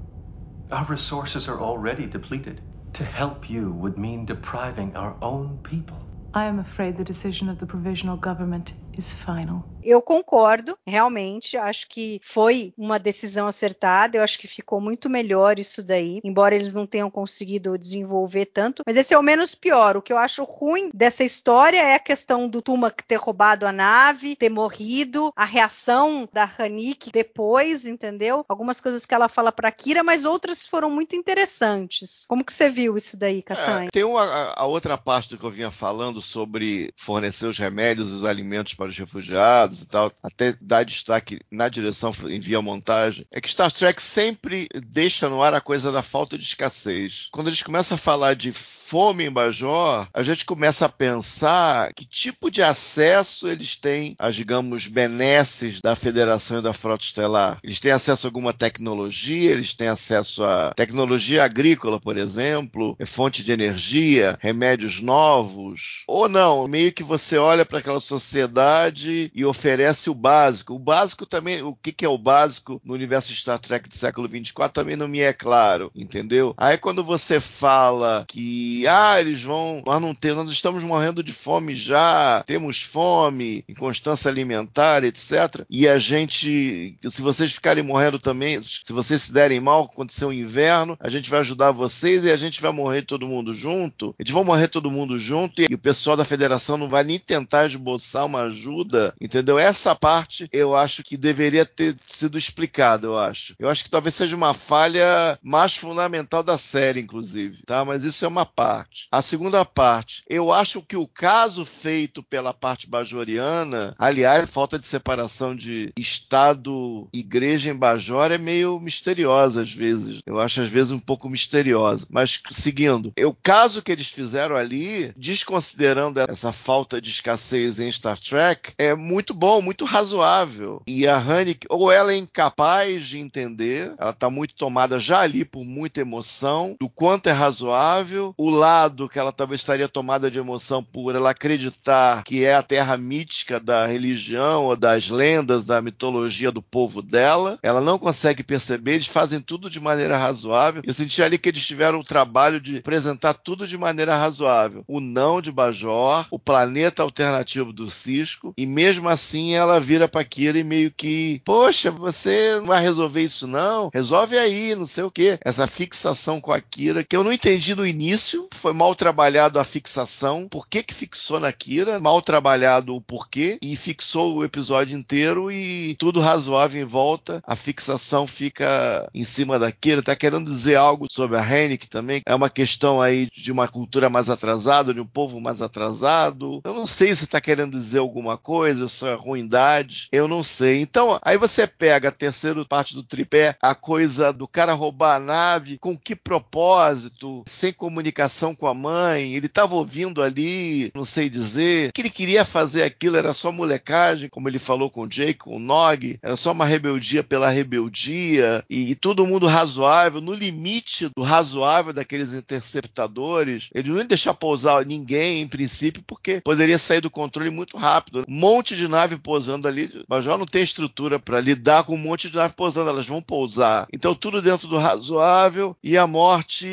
H: Our resources are already depleted. To help you would mean depriving our own people.
I: I am afraid the decision of the provisional government is final.
A: Eu concordo, realmente. Acho que foi uma decisão acertada. Eu acho que ficou muito melhor isso daí, embora eles não tenham conseguido desenvolver tanto. Mas esse é o menos pior. O que eu acho ruim dessa história é a questão do Tumak ter roubado a nave, ter morrido, a reação da Hanik depois, entendeu? Algumas coisas que ela fala para Kira, mas outras foram muito interessantes. Como que você viu isso daí, Castanha?
B: É, tem uma, a outra parte do que eu vinha falando sobre fornecer os remédios e os alimentos para os refugiados e tal, até dar destaque na direção em via montagem, é que Star Trek sempre deixa no ar a coisa da falta de escassez. Quando eles começam a falar de fome em Bajor, a gente começa a pensar que tipo de acesso eles têm às, digamos, benesses da Federação e da Frota Estelar. Eles têm acesso a alguma tecnologia, eles têm acesso a tecnologia agrícola, por exemplo, fonte de energia, remédios novos, ou não, meio que você olha para aquela sociedade e oferece o básico. O básico também, o que, é o básico no universo Star Trek do século 24 também não me é claro, entendeu? Aí quando você fala que ah, eles vão, nós não temos, nós estamos morrendo de fome já, temos fome, inconstância alimentar, etc. E a gente, se vocês ficarem morrendo também, se vocês se derem mal, acontecer um inverno, a gente vai ajudar vocês e a gente vai morrer todo mundo junto. Eles vão morrer todo mundo junto e o pessoal da federação não vai nem tentar esboçar uma ajuda, entendeu? Essa parte eu acho que deveria ter sido explicada, eu acho. Eu acho que talvez seja uma falha mais fundamental da série, inclusive, tá? Mas isso é uma parte. A segunda parte, eu acho que o caso feito pela parte bajoriana, aliás, falta de separação de Estado igreja em Bajor é meio misteriosa às vezes. Eu acho às vezes um pouco misteriosa. Mas seguindo, o caso que eles fizeram ali, desconsiderando essa falta de escassez em Star Trek, é muito bom, muito razoável. E a Honey, ou ela é incapaz de entender, ela está muito tomada já ali por muita emoção, do quanto é razoável, o lado que ela talvez estaria tomada de emoção por ela acreditar que é a terra mítica da religião ou das lendas, da mitologia do povo dela, ela não consegue perceber, eles fazem tudo de maneira razoável. Eu senti ali que eles tiveram o trabalho de apresentar tudo de maneira razoável. O não de Bajor, o planeta alternativo do Cisco, e mesmo assim ela vira pra Kira e meio que, poxa, você não vai resolver isso não? Resolve aí, não sei o que. Essa fixação com a Kira, que eu não entendi no início, foi mal trabalhado a fixação, por que que fixou na Kira, mal trabalhado o porquê, e fixou o episódio inteiro e tudo razoável em volta, a fixação fica em cima da Kira, tá querendo dizer algo sobre a Hennick também, é uma questão aí de uma cultura mais atrasada, de um povo mais atrasado, eu não sei se tá querendo dizer alguma coisa, isso é ruindade, eu não sei. Então, aí você pega a terceira parte do tripé, a coisa do cara roubar a nave, com que propósito, sem comunicação com a mãe, ele estava ouvindo ali, não sei dizer, que ele queria fazer aquilo, era só molecagem, como ele falou com o Jake, com o Nog, era só uma rebeldia pela rebeldia, e, e todo mundo razoável, no limite do razoável daqueles interceptadores, ele não ia deixar pousar ninguém, em princípio, porque poderia sair do controle muito rápido. Um monte de nave pousando ali, mas já não tem estrutura para lidar com um monte de nave pousando, elas vão pousar. Então tudo dentro do razoável e a morte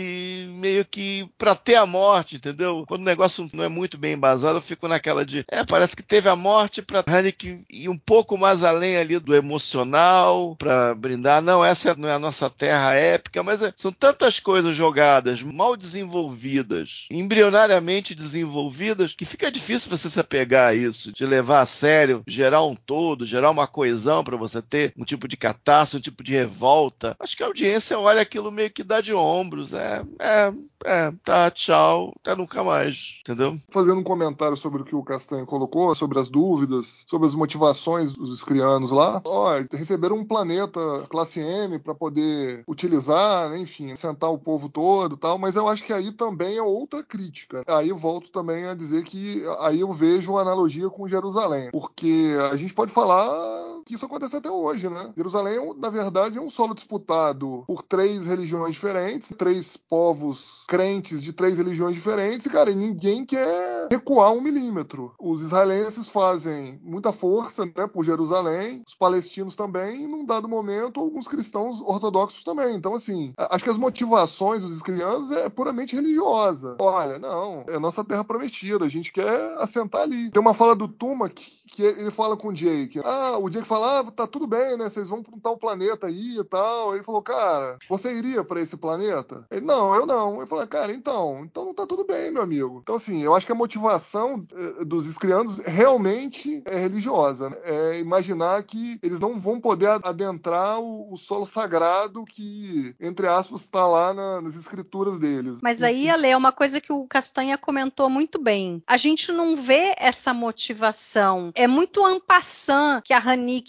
B: meio que para ter a morte, entendeu? Quando o negócio não é muito bem embasado, eu fico naquela de, é, parece que teve a morte para Haneke ir um pouco mais além ali do emocional, para brindar, não, essa não é a nossa terra épica, mas é, são tantas coisas jogadas, mal desenvolvidas, embrionariamente desenvolvidas, que fica difícil você se apegar a isso, de levar a sério, gerar um todo, gerar uma coesão para você ter um tipo de catástrofe, um tipo de revolta. Acho que a audiência olha aquilo meio que dá de ombros, é, é, é, tá tchau, até nunca mais, entendeu?
C: Fazendo um comentário sobre o que o Castanho colocou, sobre as dúvidas, sobre as motivações dos escrianos lá. Ó, receberam um planeta classe M para poder utilizar, né, enfim, sentar o povo todo tal, mas eu acho que aí também é outra crítica. Aí volto também a dizer que aí eu vejo uma analogia com Jerusalém, porque a gente pode falar que isso acontece até hoje, né? Jerusalém, na verdade, é um solo disputado por três religiões diferentes, três povos crentes de três religiões diferentes, e, cara, ninguém quer recuar um milímetro. Os israelenses fazem muita força, né, por Jerusalém, os palestinos também, e num dado momento, alguns cristãos ortodoxos também. Então, assim, acho que as motivações dos crianças é puramente religiosa. Olha, não, é nossa terra prometida, a gente quer assentar ali. Tem uma fala do Tuma que, que ele fala com o Jake. Ah, o Jake fala, ah, tá tudo bem, né? Vocês vão pra um tal planeta aí e tal. Ele falou, cara, você iria para esse planeta? Ele, não, eu não. Ele falou, cara, então, então não tá tudo bem, meu amigo. Então, assim, eu acho que a motivação eh, dos escrianos realmente é religiosa. Né? É imaginar que eles não vão poder adentrar o, o solo sagrado que, entre aspas, está lá na, nas escrituras deles.
A: Mas aí, Ale, é uma coisa que o Castanha comentou muito bem. A gente não vê essa motivação. É muito ampassant que a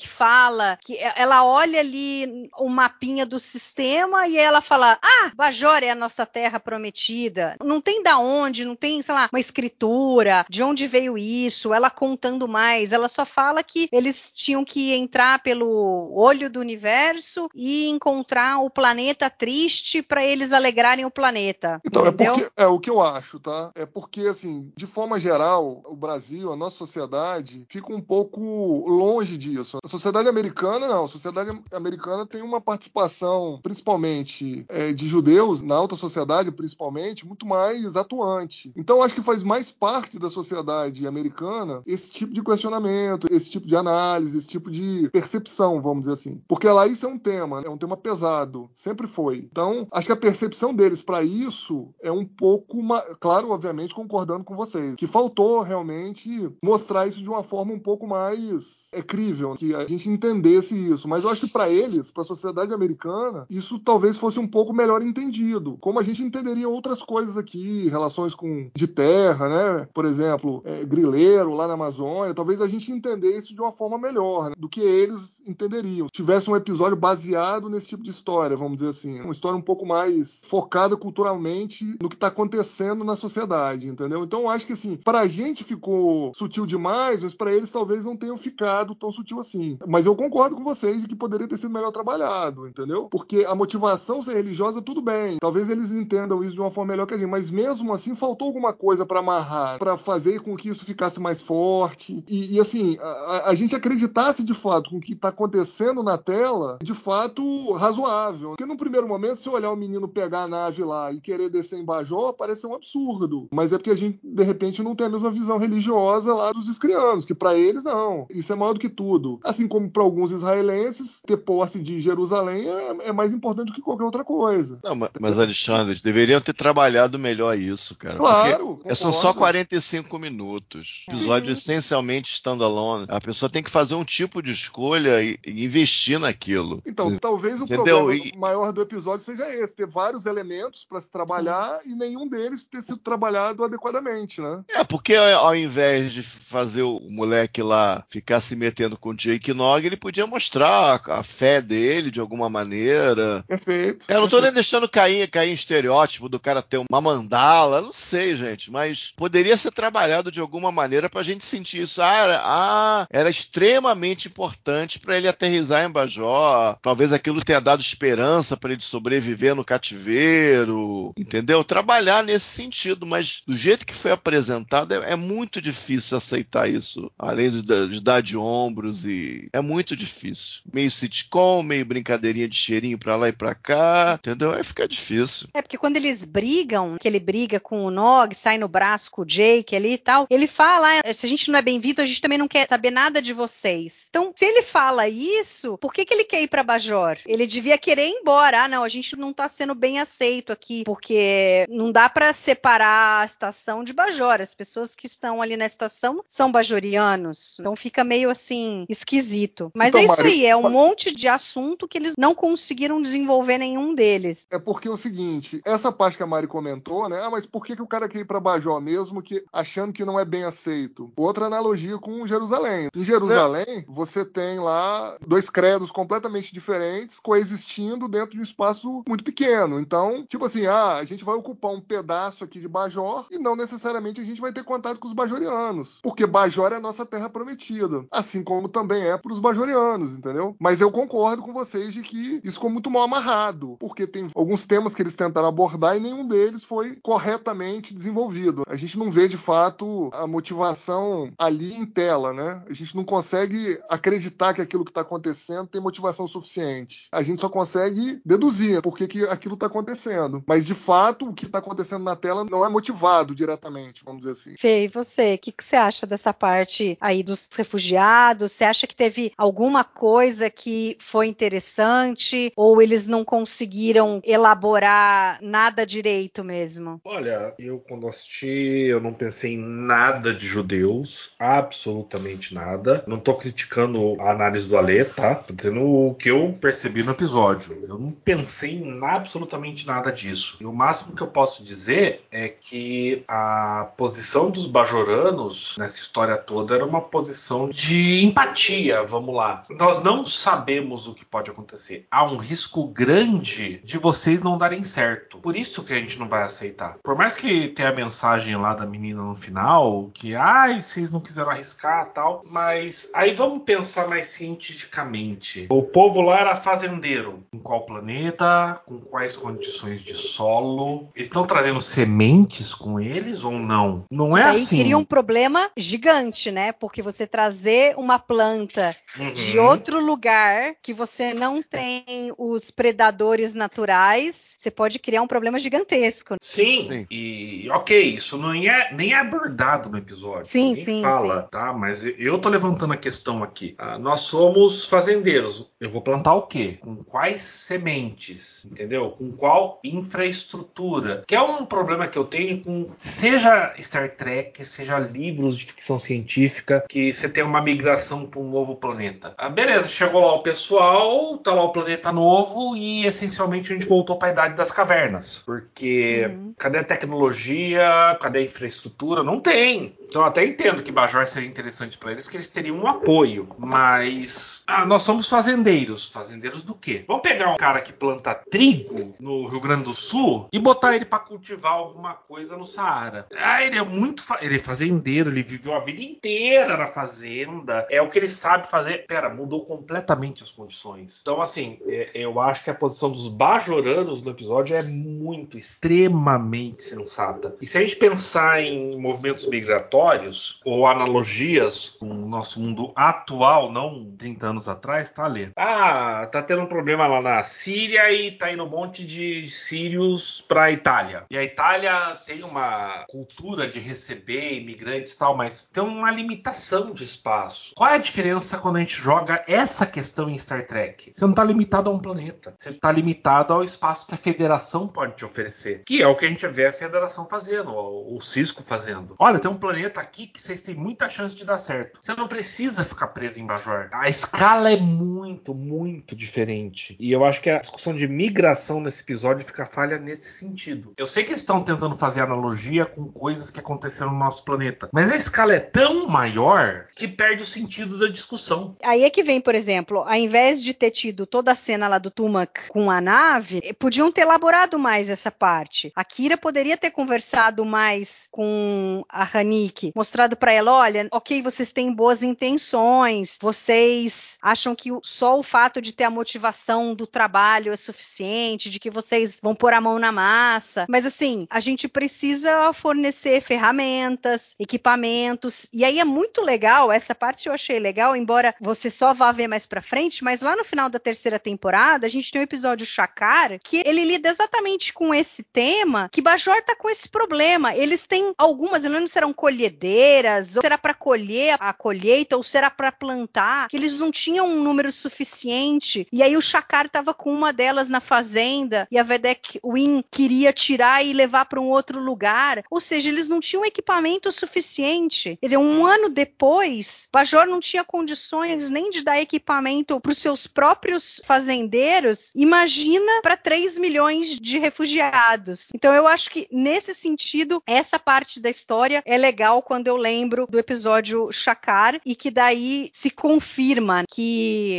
A: Hanik fala, que ela olha ali o mapinha do sistema e ela fala: Ah, Bajor é a nossa terra prometida. Não tem da onde, não tem, sei lá, uma escritura, de onde veio isso, ela contando mais. Ela só fala que eles tinham que entrar pelo olho do universo e encontrar o planeta triste para eles alegrarem o planeta.
C: Então,
A: entendeu?
C: é porque é o que eu acho, tá? É porque, assim, de forma geral, o Brasil, a nossa sociedade, fica um pouco longe disso. A sociedade americana, não. A sociedade americana tem uma participação, principalmente é, de judeus, na alta sociedade, principalmente, muito mais atuante. Então, acho que faz mais parte da sociedade americana esse tipo de questionamento, esse tipo de análise, esse tipo de percepção, vamos dizer assim. Porque lá isso é um tema, é um tema pesado, sempre foi. Então, acho que a percepção deles para isso é um pouco, claro, obviamente, concordando com vocês, que faltou realmente mostrar isso de uma forma um pouco mais é crível, que a gente entendesse isso. Mas eu acho que para eles, para a sociedade americana, isso talvez fosse um pouco melhor entendido. Como a gente entenderia outras coisas aqui, relações com de terra, né? Por exemplo, é, grileiro lá na Amazônia, talvez a gente entendesse de uma forma melhor né? do que eles entenderiam. Se tivesse um episódio baseado nesse tipo de história, vamos dizer assim, uma história um pouco mais focada culturalmente no que está acontecendo na sociedade, entendeu? Então acho que assim, para a gente ficou sutil demais, mas para eles talvez não tenham ficado tão sutil assim. Mas eu concordo com vocês de que poderia ter sido melhor trabalhado, entendeu? Porque a motivação ser religiosa, tudo bem. Talvez eles entendam isso de uma forma melhor que a gente, mas mesmo assim faltou alguma coisa para amarrar, para fazer com que isso ficasse mais forte. E, e assim, a, a, gente acreditasse de fato com o que está acontecendo na tela, de fato razoável. Porque no primeiro momento, se olhar o menino pegar a nave lá e querer descer em Bajó, parece um absurdo. Mas é porque a gente, de repente, não tem a mesma visão religiosa lá dos escrianos, que para eles não. Isso é maior do que tudo. Assim como para alguns israelenses, ter posse de Jerusalém é, é, mais importante do que qualquer outra coisa.
B: Não, mas, Alexandre, eles deveriam ter trabalhado melhor isso, cara.
C: Claro.
B: São só 45 minutos. Episódio essencialmente standalone. A pessoa tem que fazer um tipo de escolha e, e investir naquilo.
C: Então, talvez o Entendeu? problema e... maior do episódio seja esse: ter vários elementos para se trabalhar e nenhum deles ter sido trabalhado adequadamente, né?
B: É, porque ao invés de fazer o moleque lá ficar se metendo com o Jake Nog, ele podia mostrar a, a fé dele de alguma maneira.
C: Perfeito.
B: Eu não tô nem deixando cair, cair em estereótipo do cara ter uma mandala, não sei, gente, mas poderia ser trabalhado de alguma maneira pra gente sentir isso. Ah, era, ah, era extremamente importante para ele aterrizar em Bajó. Talvez aquilo tenha dado esperança para ele sobreviver no cativeiro, entendeu? Trabalhar nesse sentido, mas do jeito que foi apresentado é, é muito difícil aceitar isso, além de, de dar de ombros e é muito difícil. Meio sitcom, meio brincadeirinha de cheirinho pra lá e pra cá, entendeu? Aí fica difícil.
A: É porque quando eles brigam, que ele briga com o Nog, sai no braço com o Jake ali e tal, ele fala: ah, se a gente não é bem-vindo, a gente também não quer saber nada de vocês. Então, se ele fala isso, por que, que ele quer ir para Bajor? Ele devia querer ir embora. Ah, não, a gente não tá sendo bem aceito aqui, porque não dá para separar a estação de Bajor. As pessoas que estão ali na estação são bajorianos. Então fica meio assim esquisito. Mas
C: Então,
A: é isso
C: Mari,
A: aí, é um monte de assunto que eles não conseguiram desenvolver nenhum deles.
C: É porque é o seguinte, essa parte que a Mari comentou, né? Ah, mas por que, que o cara quer ir pra Bajó mesmo que achando que não é bem aceito? Outra analogia com Jerusalém. Em Jerusalém, você tem lá dois credos completamente diferentes coexistindo dentro de um espaço muito pequeno. Então, tipo assim, ah, a gente vai ocupar um pedaço aqui de Bajor e não necessariamente a gente vai ter contato com os bajorianos, porque Bajor é a nossa terra prometida, assim como também é para os bajorianos, entendeu? Mas eu concordo com vocês de que isso ficou muito mal amarrado, porque tem alguns temas que eles tentaram abordar e nenhum deles foi corretamente desenvolvido. A gente não vê de fato a motivação ali em tela, né? A gente não consegue acreditar que aquilo que está acontecendo tem motivação suficiente. A gente só consegue deduzir por que, que aquilo está acontecendo. Mas de fato, o que está acontecendo na tela não é motivado diretamente, vamos dizer assim.
A: Fê, e você, o que, que você acha dessa parte aí dos refugiados? Você acha que teve alguma coisa que foi interessante ou eles não conseguiram elaborar nada direito mesmo?
D: Olha, eu quando assisti, eu não pensei em nada de judeus, absolutamente nada. Não tô criticando a análise do Alê, tá? Tô dizendo o que eu percebi no episódio. Eu não pensei em absolutamente nada disso. E o máximo que eu posso dizer é que a posição dos bajoranos nessa história toda era uma posição de empatia, vamos lá. Nós não sabemos o que pode acontecer. Há um risco grande de vocês não darem certo. Por isso que a gente não vai aceitar. Por mais que tenha a mensagem lá da menina no final, que ai, vocês não quiseram arriscar tal, mas aí vamos pensar mais cientificamente. O povo lá era fazendeiro. Em qual planeta? Com quais condições de solo? Eles estão trazendo sementes com eles ou não? Não é
A: Daí
D: assim.
A: cria um problema gigante, né? Porque você trazer uma planta
D: Uhum.
A: de outro lugar que você não tem os predadores naturais, você pode criar um problema gigantesco.
D: Sim,
B: Sim.
D: e ok, isso não é, nem é abordado no episódio.
A: Sim,
D: Ninguém
A: sim,
D: fala, tá? Mas eu tô levantando a questão aqui. Ah, nós somos fazendeiros. Eu vou plantar o quê? Com quais sementes? Entendeu? Com qual infraestrutura? Que é um problema que eu tenho com seja Star Trek, seja livros de ficção científica, que você tem uma migração para um novo planeta. Ah, beleza, chegou lá o pessoal, tá lá o planeta novo e essencialmente a gente voltou para a idade das cavernas. Porque
A: Uhum.
D: cadê a tecnologia? Cadê a infraestrutura? Não tem. Então até entendo que Bajor seria interessante para eles, que eles teriam um apoio. Mas ah, nós somos fazendeiros. Fazendeiros do quê? Vamos pegar um cara que planta trigo no Rio Grande do Sul e botar ele para cultivar alguma coisa no Saara. Ah, ele é muito. fa- Ele é fazendeiro, ele viveu a vida inteira na fazenda. É o que ele sabe fazer. Pera, mudou completamente as condições. Então, assim, é- eu acho que a posição dos bajoranos no episódio é muito, extremamente sensata. E se a gente pensar em movimentos migratórios ou analogias com o nosso mundo atual, não 30 anos atrás, tá ali. Ah, tá tendo um problema lá na Síria e tá indo um monte de sírios pra Itália. E a Itália tem uma cultura de receber imigrantes e tal, mas tem uma limitação de espaço. Qual é a diferença quando a gente joga essa questão em Star Trek? Você não tá limitado a um planeta. Você tá limitado ao espaço que a federação pode te oferecer. Que é o que a gente vê a federação fazendo, o Cisco fazendo. Olha, tem um planeta aqui que vocês têm muita chance de dar certo. Você não precisa ficar preso em Bajor. A escala é muito, muito diferente. E eu acho que a discussão de migração nesse episódio fica falha nesse sentido. Eu sei que eles estão tentando fazer analogia com coisas que aconteceram no nosso planeta, mas a escala é tão maior que perde o sentido da discussão.
A: Aí é que vem, por exemplo, ao invés de ter tido toda a cena lá do Tumak com a nave, podiam ter elaborado mais essa parte. A Kira poderia ter conversado mais com a Hanik, mostrado pra ela, olha, ok, vocês têm boas intenções, vocês acham que só o fato de ter a motivação do trabalho é suficiente, de que vocês vão pôr a mão na massa. Mas assim, a gente precisa fornecer ferramentas, equipamentos. E aí é muito legal, essa parte eu achei legal, embora você só vá ver mais pra frente, mas lá no final da terceira temporada, a gente tem um episódio Chakar que ele lida exatamente com esse tema, que Bajor tá com esse problema. Eles têm algumas, eu não serão colhedeiras, ou será para colher a colheita, ou será para plantar, que eles não tinham um número suficiente. E aí o Chakar tava com uma delas na fazenda e a Vedek Win queria tirar e levar para um outro lugar. Ou seja, eles não tinham equipamento suficiente. Quer dizer, um ano depois, Bajor não tinha condições nem de dar equipamento para os seus próprios fazendeiros. Imagina para 3 milhões de refugiados. Então eu acho que nesse sentido, essa parte da história é legal quando eu lembro do episódio Chakar e que daí se confirma que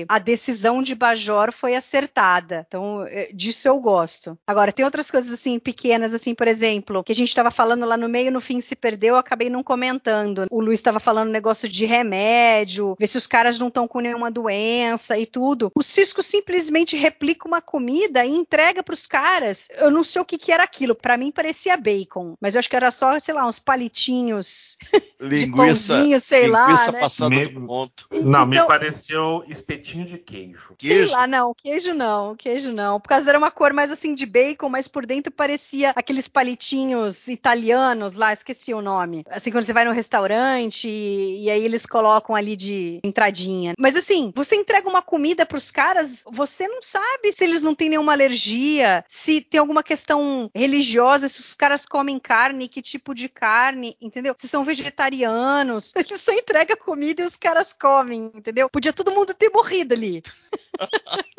A: a decisão de Bajor foi acertada. Então, é, disso eu gosto. Agora, tem outras coisas assim pequenas, assim, por exemplo, que a gente estava falando lá no meio, no fim se perdeu, eu acabei não comentando. O Luiz estava falando negócio de remédio, ver se os caras não estão com nenhuma doença e tudo. O Cisco simplesmente replica uma comida e entrega para os caras. Eu não sei o que, que era aquilo. Para mim parecia bacon, mas eu acho que era só, sei lá, uns palitinhos
B: linguiça,
A: de pãozinho, sei
B: linguiça
A: lá, né?
B: passada
D: Me-
B: do ponto.
D: Não, me
A: Então-
D: espetinho de queijo.
A: Sei
B: Queijo.
A: lá, não, queijo não, queijo não. Por causa era uma cor mais assim de bacon, mas por dentro parecia aqueles palitinhos italianos lá, esqueci o nome. Assim, quando você vai no restaurante e, e aí eles colocam ali de entradinha. Mas assim, você entrega uma comida pros caras, você não sabe se eles não têm nenhuma alergia, se tem alguma questão religiosa, se os caras comem carne, que tipo de carne, entendeu? Se são vegetarianos. [laughs] Ele só entrega comida e os caras comem, entendeu? Podia todo mundo ter morrido ali. [laughs]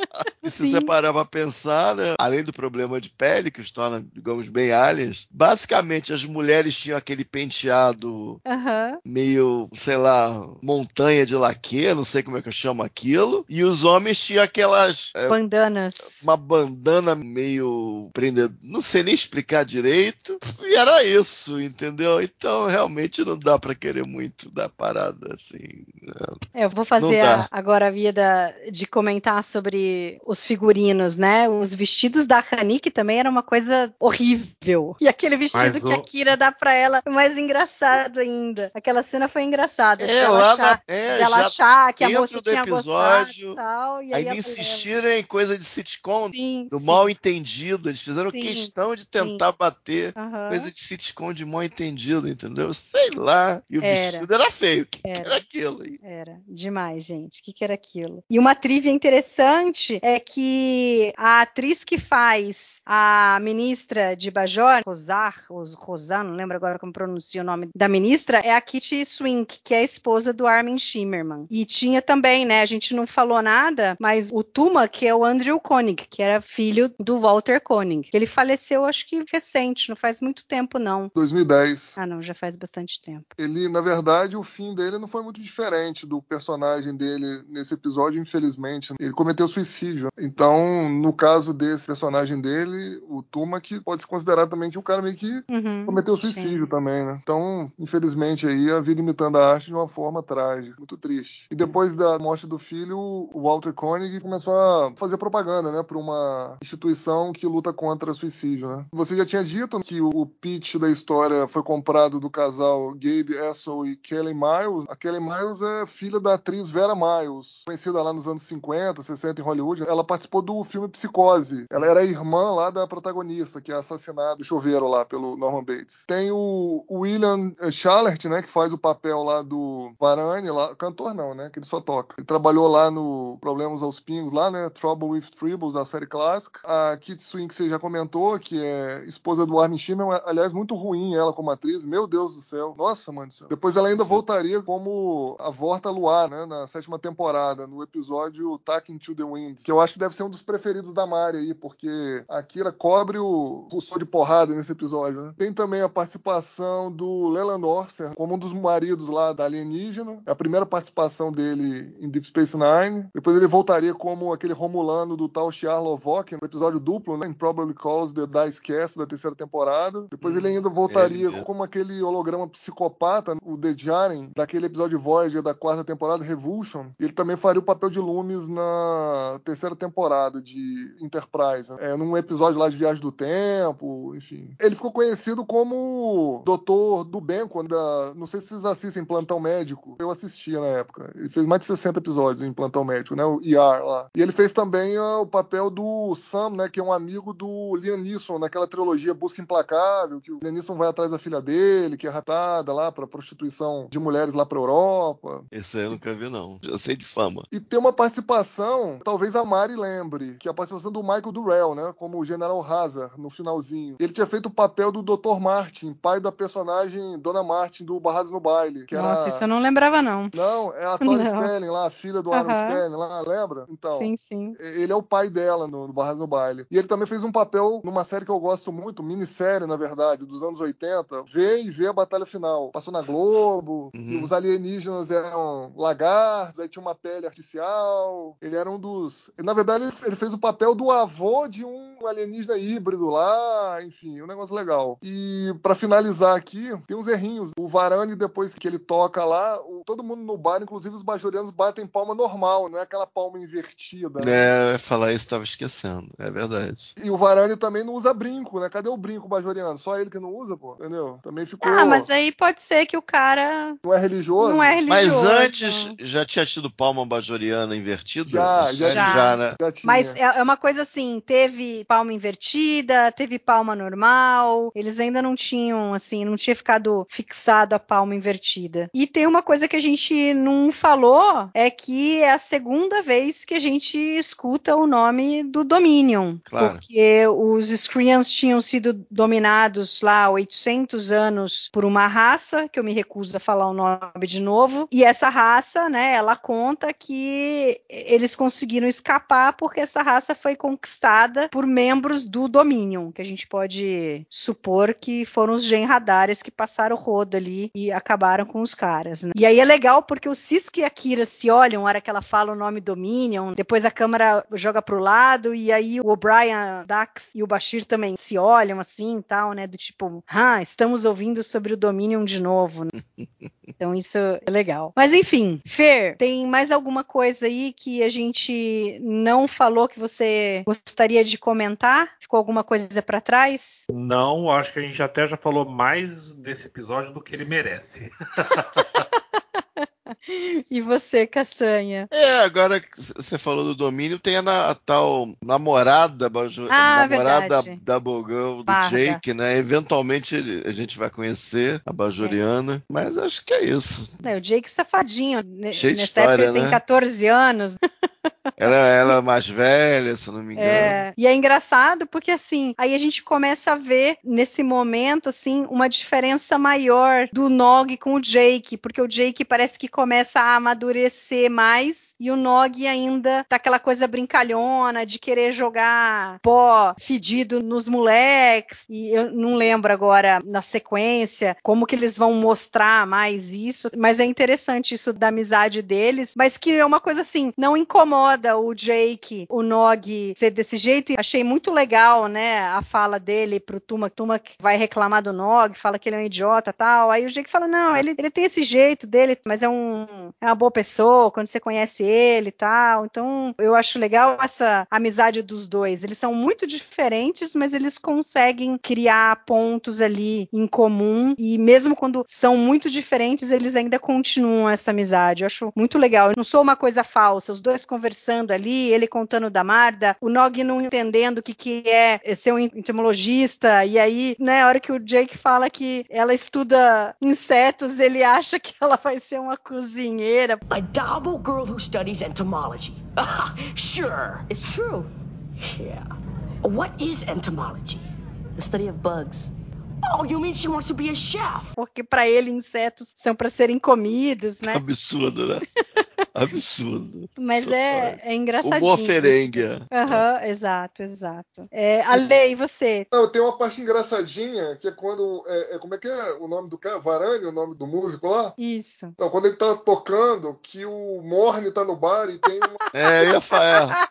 B: E se
A: Sim.
B: você parar pra pensar, né, além do problema de pele, que os torna, digamos, bem aliens, basicamente as mulheres tinham aquele penteado
A: Aham.
B: meio, sei lá, montanha de laque, não sei como é que eu chamo aquilo, e os homens tinham aquelas. é,
A: Bandanas.
B: uma bandana meio prendedora, não sei nem explicar direito, e era isso, entendeu? Então realmente não dá pra querer muito da parada assim.
A: É, eu vou fazer a- agora a vida de comentar sobre os figurinos, né? Os vestidos da Rani, que também era uma coisa horrível. E aquele vestido
D: Mas
A: que
D: o-
A: a Kira dá pra ela é mais engraçado ainda. Aquela cena foi engraçada.
B: É,
A: dela
B: lá
A: achar,
B: na- é,
A: dela achar que a moça tinha gostado
B: episódio,
A: e tal. E aí
B: Ainda
A: ela-
B: insistiram em coisa de sitcom,
A: Sim,
B: do
A: sim.
B: mal entendido. Eles fizeram
A: Sim,
B: questão de tentar bater
A: Aham.
B: coisa de sitcom de mal entendido, entendeu? Sei lá. E o
A: Era.
B: vestido era feio. O que, que
A: Era.
B: era aquilo aí?
A: Era demais, gente. O que, que era aquilo? E uma trivia interessante é que a atriz que faz a ministra de Bajor, Rosar, Ros- Rosar, não lembro agora como pronuncia o nome da ministra, é a Kitty Swink, que é a esposa do Armin Shimmerman. E tinha também, né, a gente não falou nada, mas o Tuma, que é o Andrew Koenig, que era filho do Walter Koenig. Ele faleceu, acho que recente, não faz muito tempo, não.
C: 2010.
A: Ah, não, já faz bastante tempo.
C: Ele, na verdade, o fim dele não foi muito diferente do personagem dele nesse episódio, infelizmente. Ele cometeu suicídio. Então, no caso desse personagem dele, o Tuma, que pode se considerar também que o cara meio que
A: Uhum,
C: cometeu suicídio também, né? Então, infelizmente, aí a vida imitando a arte de uma forma trágica, muito triste. E depois da morte do filho, o Walter Koenig começou a fazer propaganda, né, para uma instituição que luta contra suicídio, né? Você já tinha dito que o pitch da história foi comprado do casal Gabe Essel e Kelly Miles. A Kelly Miles é filha da atriz Vera Miles, conhecida lá nos anos 50, 60 em Hollywood. Ela participou do filme Psicose. Ela era irmã lá da protagonista, que é assassinada do chuveiro lá pelo Norman Bates. Tem o William Schallert, né, que faz o papel lá do Varane, lá, cantor não, né, que ele só toca. Ele trabalhou lá no Problemas aos Pingos, lá, né, Trouble with Tribbles, da série clássica. A Kit Swing, que você já comentou, que é esposa do Armin Shimmer, aliás, muito ruim ela como atriz, meu Deus do céu. Nossa, mano do céu. Depois ela ainda voltaria como a Vorta Luar, né, na sétima temporada, no episódio Talking to the Wind, que eu acho que deve ser um dos preferidos da Mari aí, porque a Kira cobre o Rousseau de porrada nesse episódio. Né? Tem também a participação do Leland Orser como um dos maridos lá da alienígena. É a primeira participação dele em Deep Space Nine. Depois ele voltaria como aquele romulano do tal Shiar Lovok, no episódio duplo, né? Em Probably Cause the Dice Cast da terceira temporada. Depois ele ainda voltaria
B: É, é.
C: como aquele holograma psicopata, o The Jaren, daquele episódio Voyager da quarta temporada, Revolution. Ele também faria o papel de Loomis na terceira temporada de Enterprise. né? É, num episódio lá de Viagem do Tempo, enfim. Ele ficou conhecido como Doutor do Ben, quando não sei se vocês assistem Plantão Médico. Eu assistia na época. Ele fez mais de 60 episódios em Plantão Médico, né? O ER lá. E ele fez também ah, o papel do Sam, né? Que é um amigo do Liam Neeson naquela trilogia Busca Implacável, que o Liam Neeson vai atrás da filha dele, que é ratada lá pra prostituição de mulheres lá pra Europa.
B: Esse aí eu nunca vi, não. Já sei de fama.
C: E tem uma participação, talvez a Mari lembre, que é a participação do Michael Durrell, né? Como o General Hazard no finalzinho. Ele tinha feito o papel do Dr. Martin, pai da personagem Dona Martin do Barrados no Baile. Que
A: Nossa,
C: era...
A: isso eu não lembrava, não.
C: Não, é a Tori. [laughs] Spelling lá, a filha do Aaron
A: Aham.
C: Spelling lá, lembra? Então,
A: Sim, sim.
C: ele é o pai dela no, no Barrados no Baile. E ele também fez um papel numa série que eu gosto muito, minissérie, na verdade, dos anos 80. Vê e vê a batalha final. Passou na Globo, e os alienígenas eram lagartos, aí tinha uma pele artificial. Ele era um dos. Na verdade, ele- ele fez o papel do avô de um alienígena híbrido lá, enfim, um negócio legal. E pra finalizar aqui, tem uns errinhos. O Varane, depois que ele toca lá, o- todo mundo no bar, inclusive os bajorianos, batem palma normal, não é aquela palma invertida. né?
B: É, eu ia falar isso, tava esquecendo. É verdade.
C: E o Varane também não usa brinco, né? Cadê o brinco bajoriano? Só ele que não usa, pô. Entendeu? Também ficou.
A: Ah, mas aí pode ser que o cara
C: Não é religioso?
A: não é religioso.
B: Mas antes já tinha tido palma bajoriana invertida?
C: Já, já,
B: série?
A: já.
B: né?
C: Já tinha.
A: Mas é é uma coisa assim, teve palma invertida, teve palma normal, eles ainda não tinham, assim, não tinha ficado fixado a palma invertida. E tem uma coisa que a gente não falou, é que é a segunda vez que a gente escuta o nome do Dominion.
B: Claro.
A: Porque os Screens tinham sido dominados lá há 800 anos por uma raça, que eu me recuso a falar o nome de novo, e essa raça, né, ela conta que eles conseguiram escapar porque essa raça foi conquistada por membros do Dominion, que a gente pode supor que foram os genradares que passaram o rodo ali e acabaram com os caras. né? E aí é legal porque o Cisco e a Kira se olham na hora que ela fala o nome Dominion, depois a câmera joga pro lado e aí o O'Brien, Dax e o Bashir também se olham assim e tal, né, do tipo, ah, estamos ouvindo sobre o Dominion de novo. né? [laughs] Então isso é legal. Mas enfim, Fer, tem mais alguma coisa aí que a gente não falou que você gostaria de comentar? Ficou alguma coisa pra trás?
D: Não, acho que a gente até já falou mais desse episódio do que ele merece. [laughs]
A: E você, Castanha?
B: É, agora que você falou do domínio, tem a, na- a tal namorada, baju-
A: Ah,
B: namorada
A: verdade.
B: da Bogão, do. Jake, né? Eventualmente ele- a gente vai conhecer a Bajoriana, mas acho que é isso.
A: É, o Jake safadinho. né?
B: Cheio
A: Nessa
B: história,
A: época ele tem
B: né?
A: 14 anos. [laughs]
B: Ela, ela é mais velha, se não me engano.
A: É, e é engraçado porque assim, aí a gente começa a ver nesse momento assim uma diferença maior do Nog com o Jake, porque o Jake parece que começa a amadurecer mais e o Nog ainda tá aquela coisa brincalhona de querer jogar pó fedido nos moleques. E eu não lembro agora na sequência como que eles vão mostrar mais isso, mas é interessante isso da amizade deles, mas que é uma coisa assim, não incomoda o Jake, o Nog ser desse jeito. E achei muito legal, né, a fala dele pro Tumak. Tumak vai reclamar do Nog, fala que ele é um idiota tal. Aí o Jake fala: não, ele, ele tem esse jeito dele, mas é, um, é uma boa pessoa quando você conhece e tal. Então eu acho legal essa amizade dos dois. Eles são muito diferentes, mas eles conseguem criar pontos ali em comum. E mesmo quando são muito diferentes, eles ainda continuam essa amizade. Eu acho muito legal. Não sou uma coisa falsa. Os dois conversando ali, ele contando da Marda, o Nog não entendendo o que, que é ser um entomologista. E aí, né, a hora que o Jake fala que ela estuda insetos, ele acha que ela vai ser uma cozinheira.
J: A Dabo girl who entomology. [laughs] sure.
E: It's true.
J: Yeah. What is entomology?
E: The study of bugs.
J: Oh, you mean she wants to be a chef?
A: Porque para ele insetos são para serem comidos, né? [laughs]
B: Absurdo, né? [laughs] Absurdo.
A: Mas é, é engraçadinho.
B: Humor ferengue.
A: Aham, uhum, exato, exato. É, Ale, e você?
C: Não, tem uma parte engraçadinha, que é quando. É, é, como é que é o nome do cara? Varane, o nome do músico lá?
A: Isso.
C: Então, quando ele tá tocando, que o Morne tá no bar e tem uma. [laughs]
B: é, eu ia falar.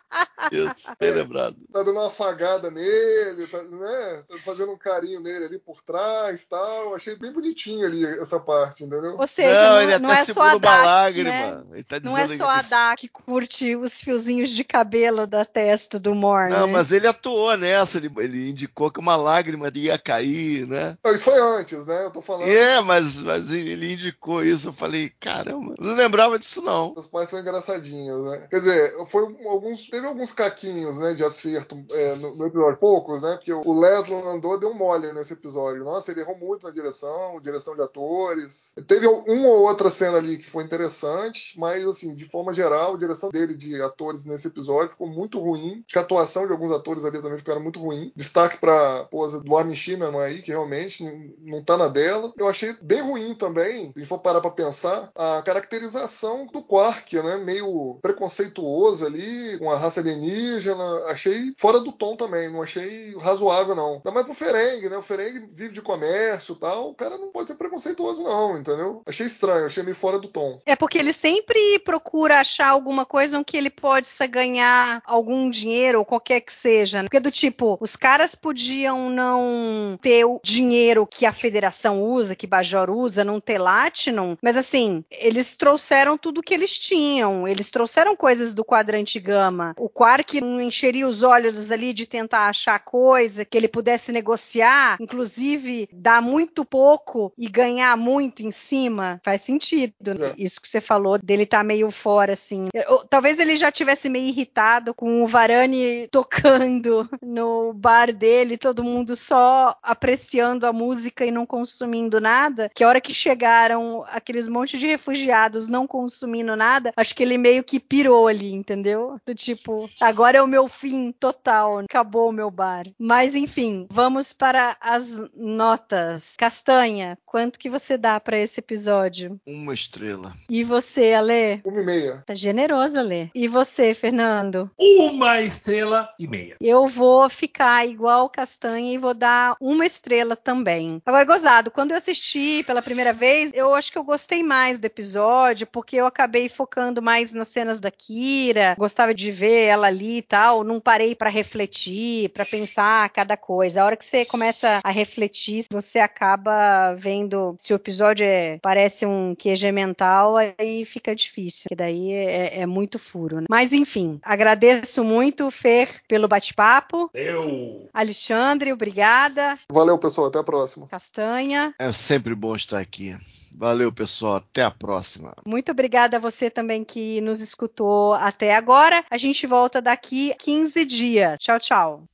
B: Isso, bem lembrado.
C: Tá dando uma afagada nele, tá, né? Tá fazendo um carinho nele ali por trás tal. Achei bem bonitinho ali essa parte, entendeu?
A: Ou seja,
B: não,
A: não,
B: ele
A: não
B: até
A: é
B: segura
A: a
B: uma lágrima.
A: né?
B: Ele tá
A: Não é só a
B: que-
A: Dak que curte os fiozinhos de cabelo da testa do Morne.
B: Não,
A: né?
B: mas ele atuou nessa, ele, ele indicou que uma lágrima ia cair, né?
C: Isso foi antes, né? Eu tô falando.
B: É, mas, mas ele indicou isso, eu falei, caramba, não lembrava disso não.
C: As partes são engraçadinhas, né? Quer dizer, foi alguns, teve alguns caquinhos, né, de acerto é, no, no episódio. Poucos, né? Porque o Leslie andou deu um mole nesse episódio. Nossa, ele errou muito na direção, direção de atores. Teve uma ou outra cena ali que foi interessante, mas, assim, de forma geral, a direção dele de atores nesse episódio ficou muito ruim. Acho que a atuação de alguns atores ali também ficaram muito ruim. Destaque pra pose do Armin Shimmerman aí, que realmente não tá na dela. Eu achei bem ruim também, se for parar pra pensar, a caracterização do Quark, né? Meio preconceituoso ali, com a raça alienígena. Achei fora do tom também, não achei razoável, não. Ainda mais pro Ferengue, né? O Ferengue vive de comércio e tal. O cara não pode ser preconceituoso, não, entendeu? Achei estranho, achei meio fora do tom.
A: É porque ele sempre procura achar alguma coisa em que ele possa ganhar algum dinheiro ou qualquer que seja. né? Porque do tipo, os caras podiam não ter o dinheiro que a federação usa, que Bajor usa, não ter Latinum, mas assim, eles trouxeram tudo que eles tinham. Eles trouxeram coisas do quadrante gama. O Quark não encheria os olhos ali de tentar achar coisa que ele pudesse negociar, inclusive dar muito pouco e ganhar muito em cima. Faz sentido. né? Isso que você falou dele tá meio fora, assim. Eu- talvez ele já tivesse meio irritado com o Varane tocando no bar dele, todo mundo só apreciando a música e não consumindo nada. Que a hora que chegaram aqueles monte de refugiados não consumindo nada, acho que ele meio que pirou ali, entendeu? Do tipo, agora é o meu fim total, acabou o meu bar. Mas enfim, vamos para as notas. Castanha, quanto que você dá para esse episódio?
B: Uma estrela.
A: E você, Ale?
C: Uma e meia.
A: Tá generoso, Ale. E você, Fernando?
D: Uma estrela e meia.
A: Eu vou ficar igual Castanha e vou dar uma estrela também. Agora, gozado, quando eu assisti pela primeira vez, eu acho que eu gostei mais do episódio, porque eu acabei focando mais nas cenas da Kira, gostava de ver ela ali e tal, não parei pra refletir, pra pensar cada coisa. A hora que você começa a refletir, você acaba vendo se o episódio é, parece um QG mental, aí fica difícil, porque daí é, é muito furo. né? Mas enfim, agradeço muito, Fer, pelo bate-papo.
D: Eu.
A: Alexandre, obrigada.
C: Valeu, pessoal. Até a próxima.
A: Castanha.
B: É sempre bom estar aqui. Valeu, pessoal. Até a próxima.
A: Muito obrigada a você também que nos escutou até agora. A gente volta daqui 15 dias. Tchau, tchau.